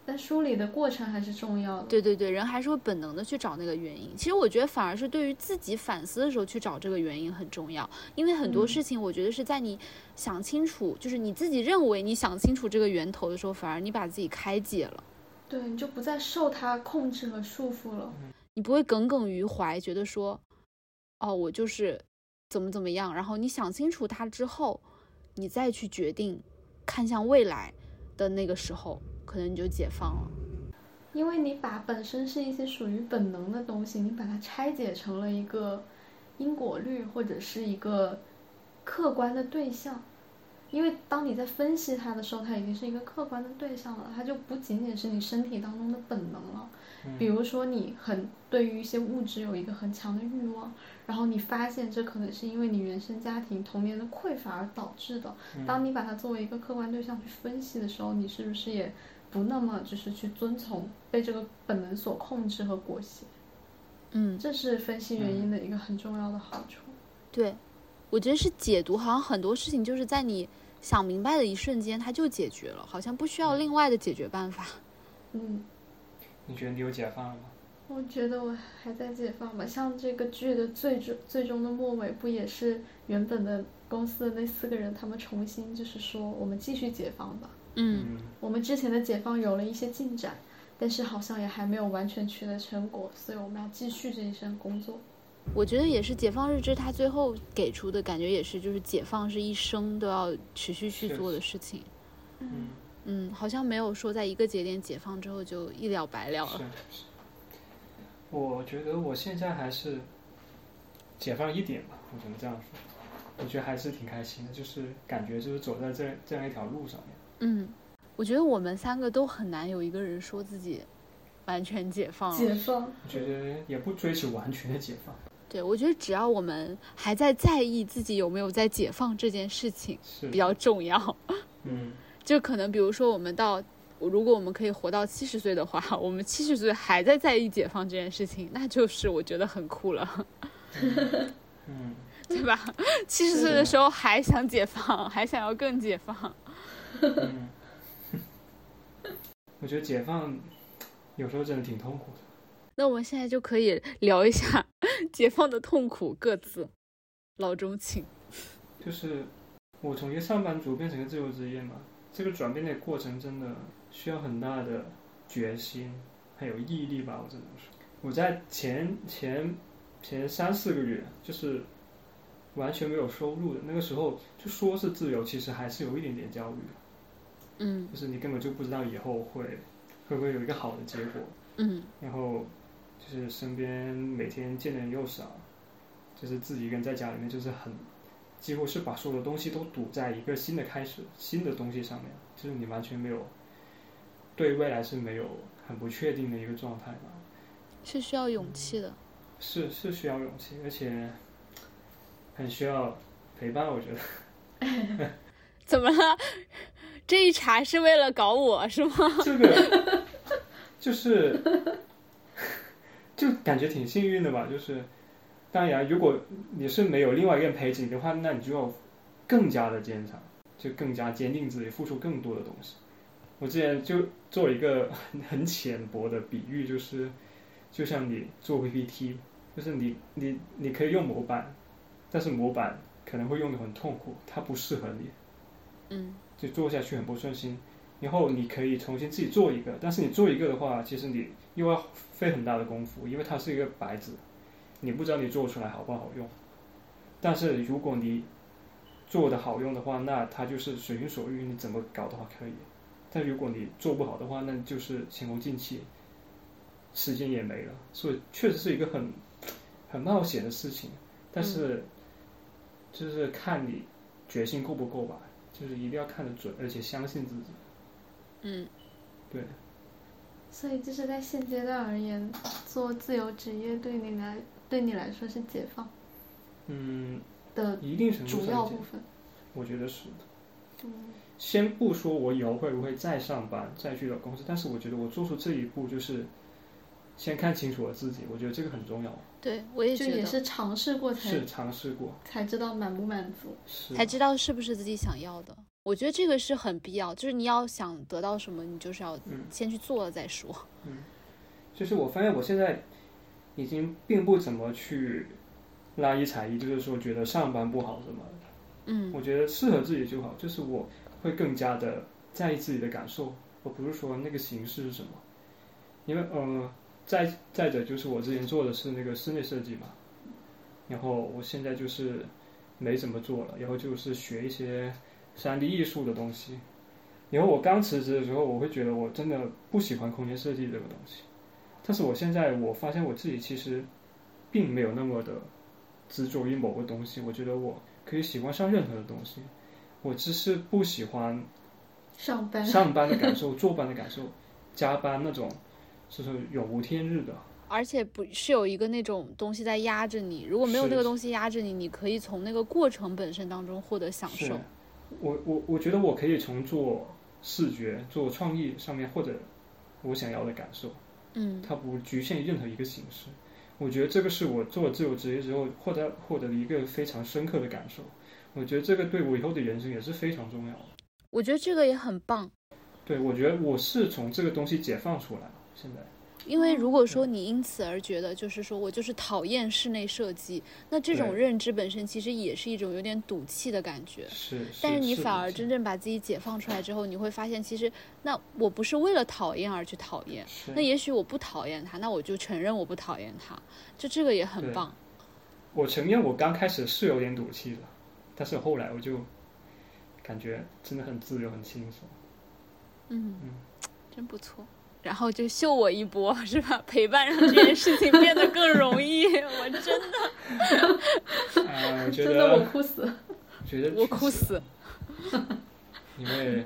但梳理的过程还是重要的。对对对，人还是会本能的去找那个原因。其实我觉得反而是对于自己反思的时候去找这个原因很重要，因为很多事情我觉得是在你想清楚，就是你自己认为你想清楚这个源头的时候，反而你把自己开解了。对，你就不再受它控制和束缚了。你不会耿耿于怀，觉得说，哦，我就是怎么怎么样。然后你想清楚它之后，你再去决定，看向未来的那个时候，可能你就解放了。因为你把本身是一些属于本能的东西，你把它拆解成了一个因果律或者是一个客观的对象。因为当你在分析它的时候，它已经是一个客观的对象了，它就不仅仅是你身体当中的本能了。比如说，你很对于一些物质有一个很强的欲望，然后你发现这可能是因为你原生家庭童年的匮乏而导致的。当你把它作为一个客观对象去分析的时候，你是不是也不那么就是去遵从被这个本能所控制和裹挟？嗯，这是分析原因的一个很重要的好处。对，我觉得是解读，好像很多事情就是在你想明白的一瞬间，它就解决了，好像不需要另外的解决办法。嗯。你觉得你有解放了吗？我觉得我还在解放吧。像这个剧的最终最终的末尾，不也是原本的公司的那四个人，他们重新就是说，我们继续解放吧。嗯。我们之前的解放有了一些进展，但是好像也还没有完全取得成果，所以我们要继续这一生工作。我觉得也是，解放日志他最后给出的感觉也是，就是解放是一生都要持续去做的事情。嗯。嗯，好像没有说在一个节点解放之后就一了百了。是是。我觉得我现在还是解放一点吧，我只能这样说。我觉得还是挺开心的，就是感觉就是走在这这样一条路上面。嗯，我觉得我们三个都很难有一个人说自己完全解放。解放。我觉得也不追求完全的解放。对，我觉得只要我们还在在意自己有没有在解放这件事情，是比较重要。嗯。就可能，比如说，我们到，如果我们可以活到七十岁的话，我们七十岁还在在意解放这件事情，那就是我觉得很酷了。嗯，对吧？七十岁的时候还想解放，还想要更解放。嗯，我觉得解放有时候真的挺痛苦的。那我们现在就可以聊一下解放的痛苦，各自。老中，请。就是我从一个上班族变成一个自由职业嘛。这个转变的过程真的需要很大的决心，还有毅力吧，我只能说。我在前前前三四个月，就是完全没有收入的那个时候，就说是自由，其实还是有一点点焦虑。嗯。就是你根本就不知道以后会会不会有一个好的结果。嗯。然后就是身边每天见的人又少，就是自己一个人在家里面，就是很。几乎是把所有的东西都堵在一个新的开始、新的东西上面，就是你完全没有对未来是没有很不确定的一个状态吧？是需要勇气的。是是需要勇气，而且很需要陪伴，我觉得。怎么了？这一茬是为了搞我是吗？这个就是 就感觉挺幸运的吧，就是当然，如果你是没有另外一个人陪着你的话，那你就要更加的坚强，就更加坚定自己，付出更多的东西。我之前就做一个 很浅薄的比喻，就是就像你做 PPT，就是你你你可以用模板，但是模板可能会用的很痛苦，它不适合你，嗯就做下去很不顺心。然后你可以重新自己做一个，但是你做一个的话，其实你又要费很大的功夫，因为它是一个白纸，你不知道你做出来好不好用。但是如果你做的好用的话，那它就是随心所欲，你怎么搞的话可以。但如果你做不好的话，那就是前功尽弃，时间也没了。所以确实是一个很很冒险的事情，但是就是看你决心够不够吧，就是一定要看得准，而且相信自己。嗯，对，所以就是在现阶段而言，做自由职业对你来对你来说是解放嗯，的一定程度主上讲要部分。我觉得是的。嗯先不说我以后会不会再上班、再去找公司，但是我觉得我做出这一步就是先看清楚我自己，我觉得这个很重要。对我也就觉得，也是尝试过才是尝试过，才知道满不满足。是才知道是不是自己想要的。我觉得这个是很必要，就是你要想得到什么，你就是要嗯先去做了再说。嗯就是我发现我现在已经并不怎么去拉一踩一，就是说觉得上班不好什么的。嗯我觉得适合自己就好，就是我会更加的在意自己的感受，而不是说那个形式是什么。因为呃，再再者就是我之前做的是那个室内设计嘛，然后我现在就是没怎么做了，然后就是学一些三 D 艺术的东西。然后我刚辞职的时候，我会觉得我真的不喜欢空间设计这个东西，但是我现在我发现我自己其实并没有那么的执着于某个东西，我觉得我可以喜欢上任何的东西，我只是不喜欢上班上班的感受、坐班的感受、加班那种，就是永无天日的。而且不是有一个那种东西在压着你，如果没有那个东西压着你，你可以从那个过程本身当中获得享受。我我我觉得我可以从做视觉、做创意上面获得我想要的感受，嗯它不局限于任何一个形式。我觉得这个是我做了自由职业之后获得获得的一个非常深刻的感受。我觉得这个对我以后的人生也是非常重要的。我觉得这个也很棒，对，我觉得我是从这个东西解放出来了。现在因为如果说你因此而觉得，就是说我就是讨厌室内设计，那这种认知本身其实也是一种有点赌气的感觉。是，但是你反而真正把自己解放出来之后，你会发现，其实那我不是为了讨厌而去讨厌，那也许我不讨厌他，那我就承认我不讨厌他，就这个也很棒。我承认我刚开始是有点赌气的，但是后来我就感觉真的很自由、很轻松。嗯嗯，真不错。然后就秀我一波，是吧？陪伴让这件事情变得更容易。我真的，啊，我觉真的我，哭死了。觉得我哭死。因为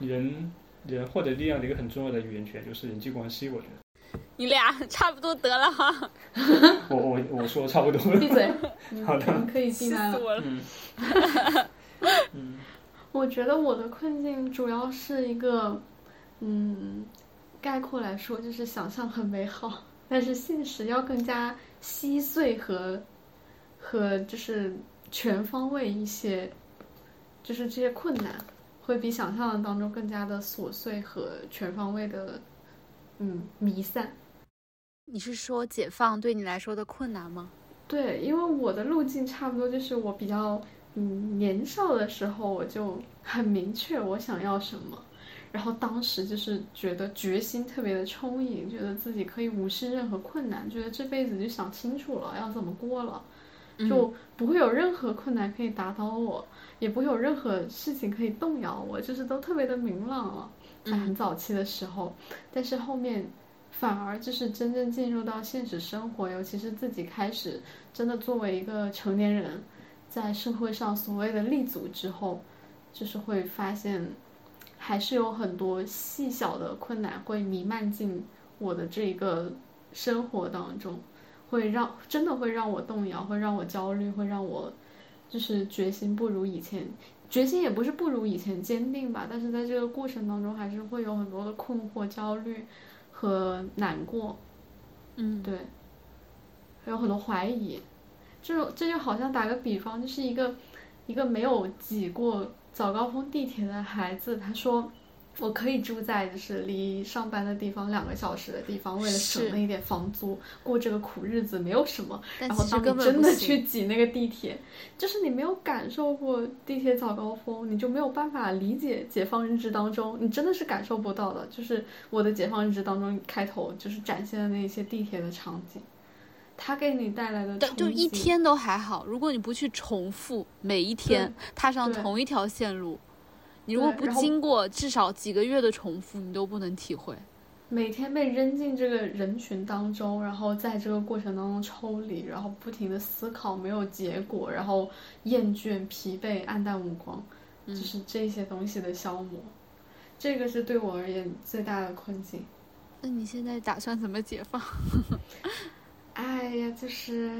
人人获得力量的一个很重要的语言权就是人际关系。我觉得，你俩差不多得了哈，我我我说差不多了。闭嘴，好的可以气闭麦了。死我了。嗯嗯我觉得我的困境主要是一个，嗯，概括来说就是想象很美好，但是现实要更加稀碎和和就是全方位一些，就是这些困难会比想象的当中更加的琐碎和全方位的，嗯，弥散。你是说解放对你来说的困难吗？对，因为我的路径差不多就是我比较嗯年少的时候，我就很明确我想要什么，然后当时就是觉得决心特别的充盈，觉得自己可以无视任何困难，觉得这辈子就想清楚了要怎么过了，就不会有任何困难可以打倒我，也不会有任何事情可以动摇我，就是都特别的明朗了，在很早期的时候，但是后面。反而就是真正进入到现实生活，尤其是自己开始真的作为一个成年人，在社会上所谓的立足之后，就是会发现，还是有很多细小的困难会弥漫进我的这个生活当中，会让真的会让我动摇，会让我焦虑，会让我就是决心不如以前，决心也不是不如以前坚定吧，但是在这个过程当中，还是会有很多的困惑、焦虑和难过，嗯，对，还有很多怀疑。就这就好像打个比方，就是一个一个没有挤过早高峰地铁的孩子，他说。我可以住在就是离上班的地方两个小时的地方，为了省是那一点房租，过这个苦日子没有什么。然后当你真的去挤那个地铁，就是你没有感受过地铁早高峰，你就没有办法理解解放日志当中，你真的是感受不到的。就是我的解放日志当中开头就是展现的那些地铁的场景，它给你带来的对，就一天都还好。如果你不去重复每一天踏上同一条线路，你如果不经过至少几个月的重复，你都不能体会。每天被扔进这个人群当中，然后在这个过程当中抽离，然后不停的思考，没有结果，然后厌倦、疲惫、暗淡无光，嗯就是这些东西的消磨，这个是对我而言最大的困境。那你现在打算怎么解放？哎呀，就是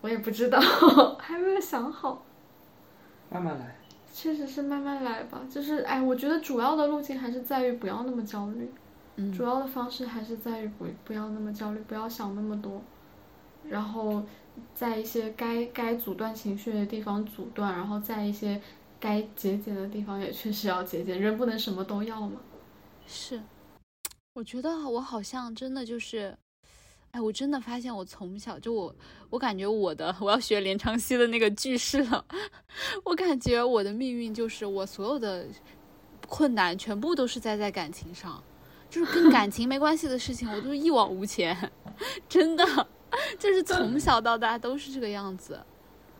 我也不知道，还没有想好，慢慢来。确实是慢慢来吧。就是哎，我觉得主要的路径还是在于不要那么焦虑。嗯主要的方式还是在于不不要那么焦虑，不要想那么多，然后在一些该该阻断情绪的地方阻断，然后在一些该节俭的地方也确实要节俭，人不能什么都要嘛。是，我觉得我好像真的就是，哎，我真的发现我从小就我，我感觉我的我要学连昌熙的那个句式了，我感觉我的命运就是我所有的困难全部都是栽在感情上，就是跟感情没关系的事情，我都一往无前，真的，就是从小到大都是这个样子。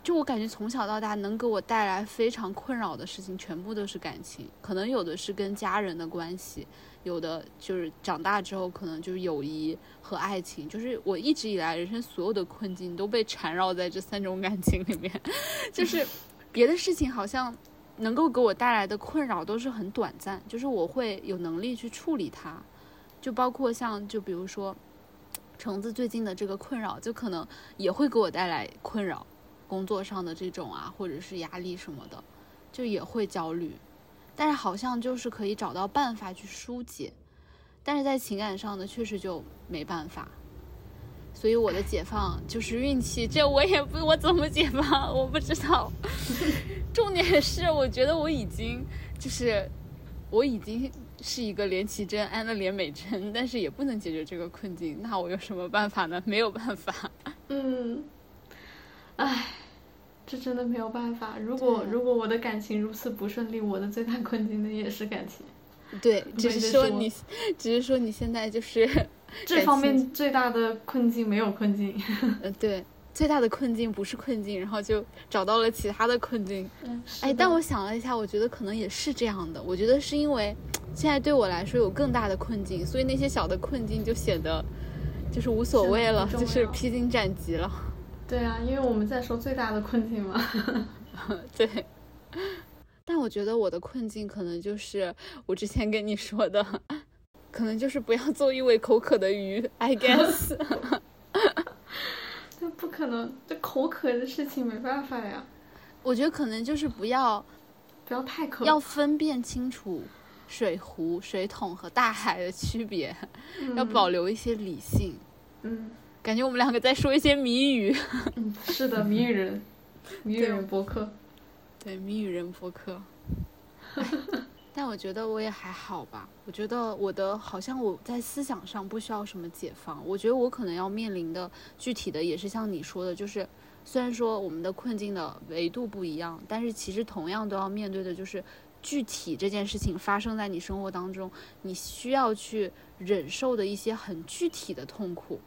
就我感觉从小到大能给我带来非常困扰的事情，全部都是感情，可能有的是跟家人的关系，有的就是长大之后可能就是友谊和爱情，就是我一直以来人生所有的困境都被缠绕在这三种感情里面，就是别的事情好像能够给我带来的困扰都是很短暂，就是我会有能力去处理它，就包括像就比如说橙子最近的这个困扰，就可能也会给我带来困扰。工作上的这种啊，或者是压力什么的，就也会焦虑，但是好像就是可以找到办法去疏解，但是在情感上呢，确实就没办法。所以我的解放就是运气，这我也不我怎么解放，我不知道。重点是，我觉得我已经就是我已经是一个连奇珍安了连美珍，但是也不能解决这个困境，那我有什么办法呢？没有办法。嗯，唉，这真的没有办法。如果如果我的感情如此不顺利，我的最大困境的也是感情。对，只是说你，只是说你现在就是，这方面最大的困境没有困境。呃，对，最大的困境不是困境，然后就找到了其他的困境。嗯，哎，但我想了一下，我觉得可能也是这样的。我觉得是因为现在对我来说有更大的困境，所以那些小的困境就显得就是无所谓了，就是披荆斩棘了。对啊，因为我们在说最大的困境嘛。对。但我觉得我的困境可能就是我之前跟你说的，可能就是不要做一尾口渴的鱼，I guess。这不可能，这口渴的事情没办法呀，我觉得可能就是不要不要太渴。要分辨清楚水壶、水桶和大海的区别，要保留一些理性。嗯感觉我们两个在说一些谜语。嗯，是的，谜语人，谜语人博客。对，谜语人博客。但我觉得我也还好吧。我觉得我的好像我在思想上不需要什么解放。我觉得我可能要面临的具体的也是像你说的，就是虽然说我们的困境的维度不一样，但是其实同样都要面对的就是具体这件事情发生在你生活当中，你需要去忍受的一些很具体的痛苦，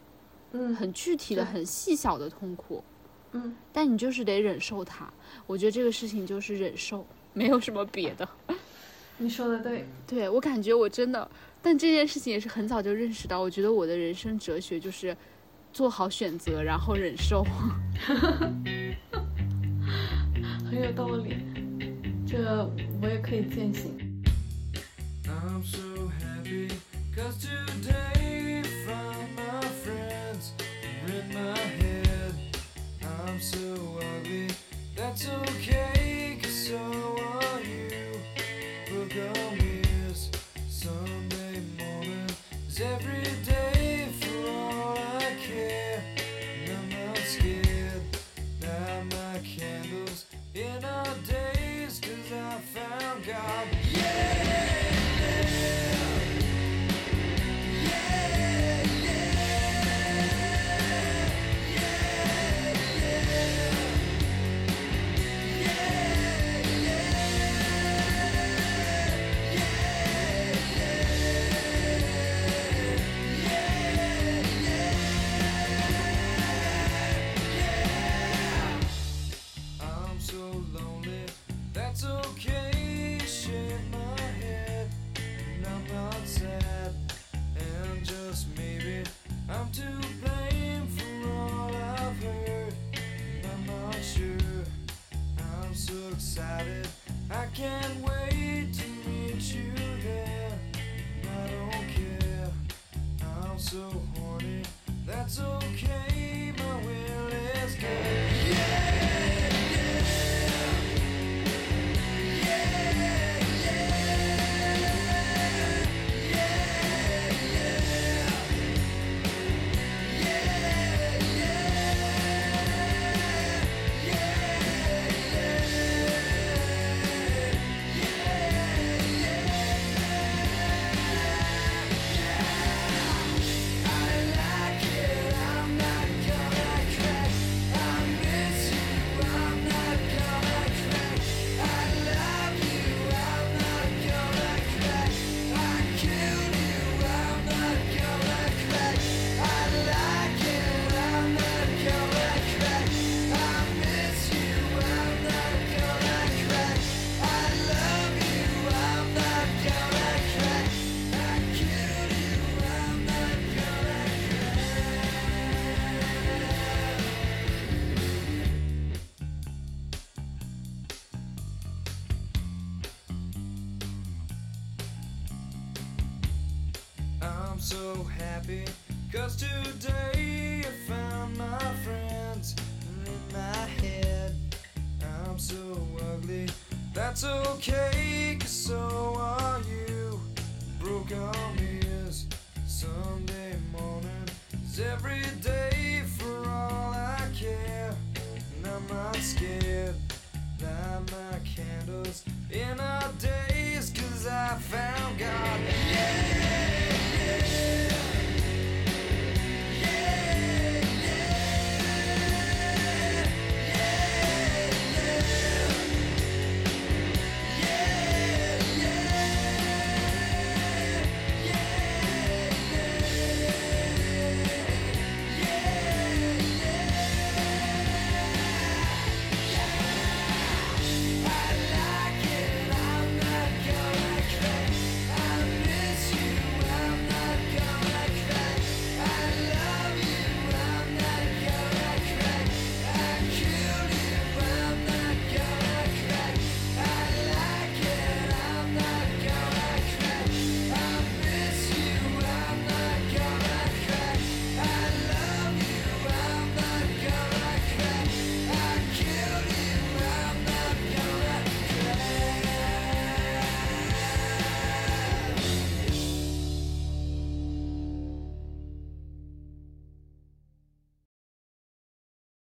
嗯很具体的、很细小的痛苦。嗯，但你就是得忍受它。我觉得这个事情就是忍受，没有什么别的。你说的对。对我感觉我真的，但这件事情也是很早就认识到。我觉得我的人生哲学就是做好选择，然后忍受。很有道理，这我也可以践行。I'm so happy my head. I'm so ugly, that's okay, cause so alone.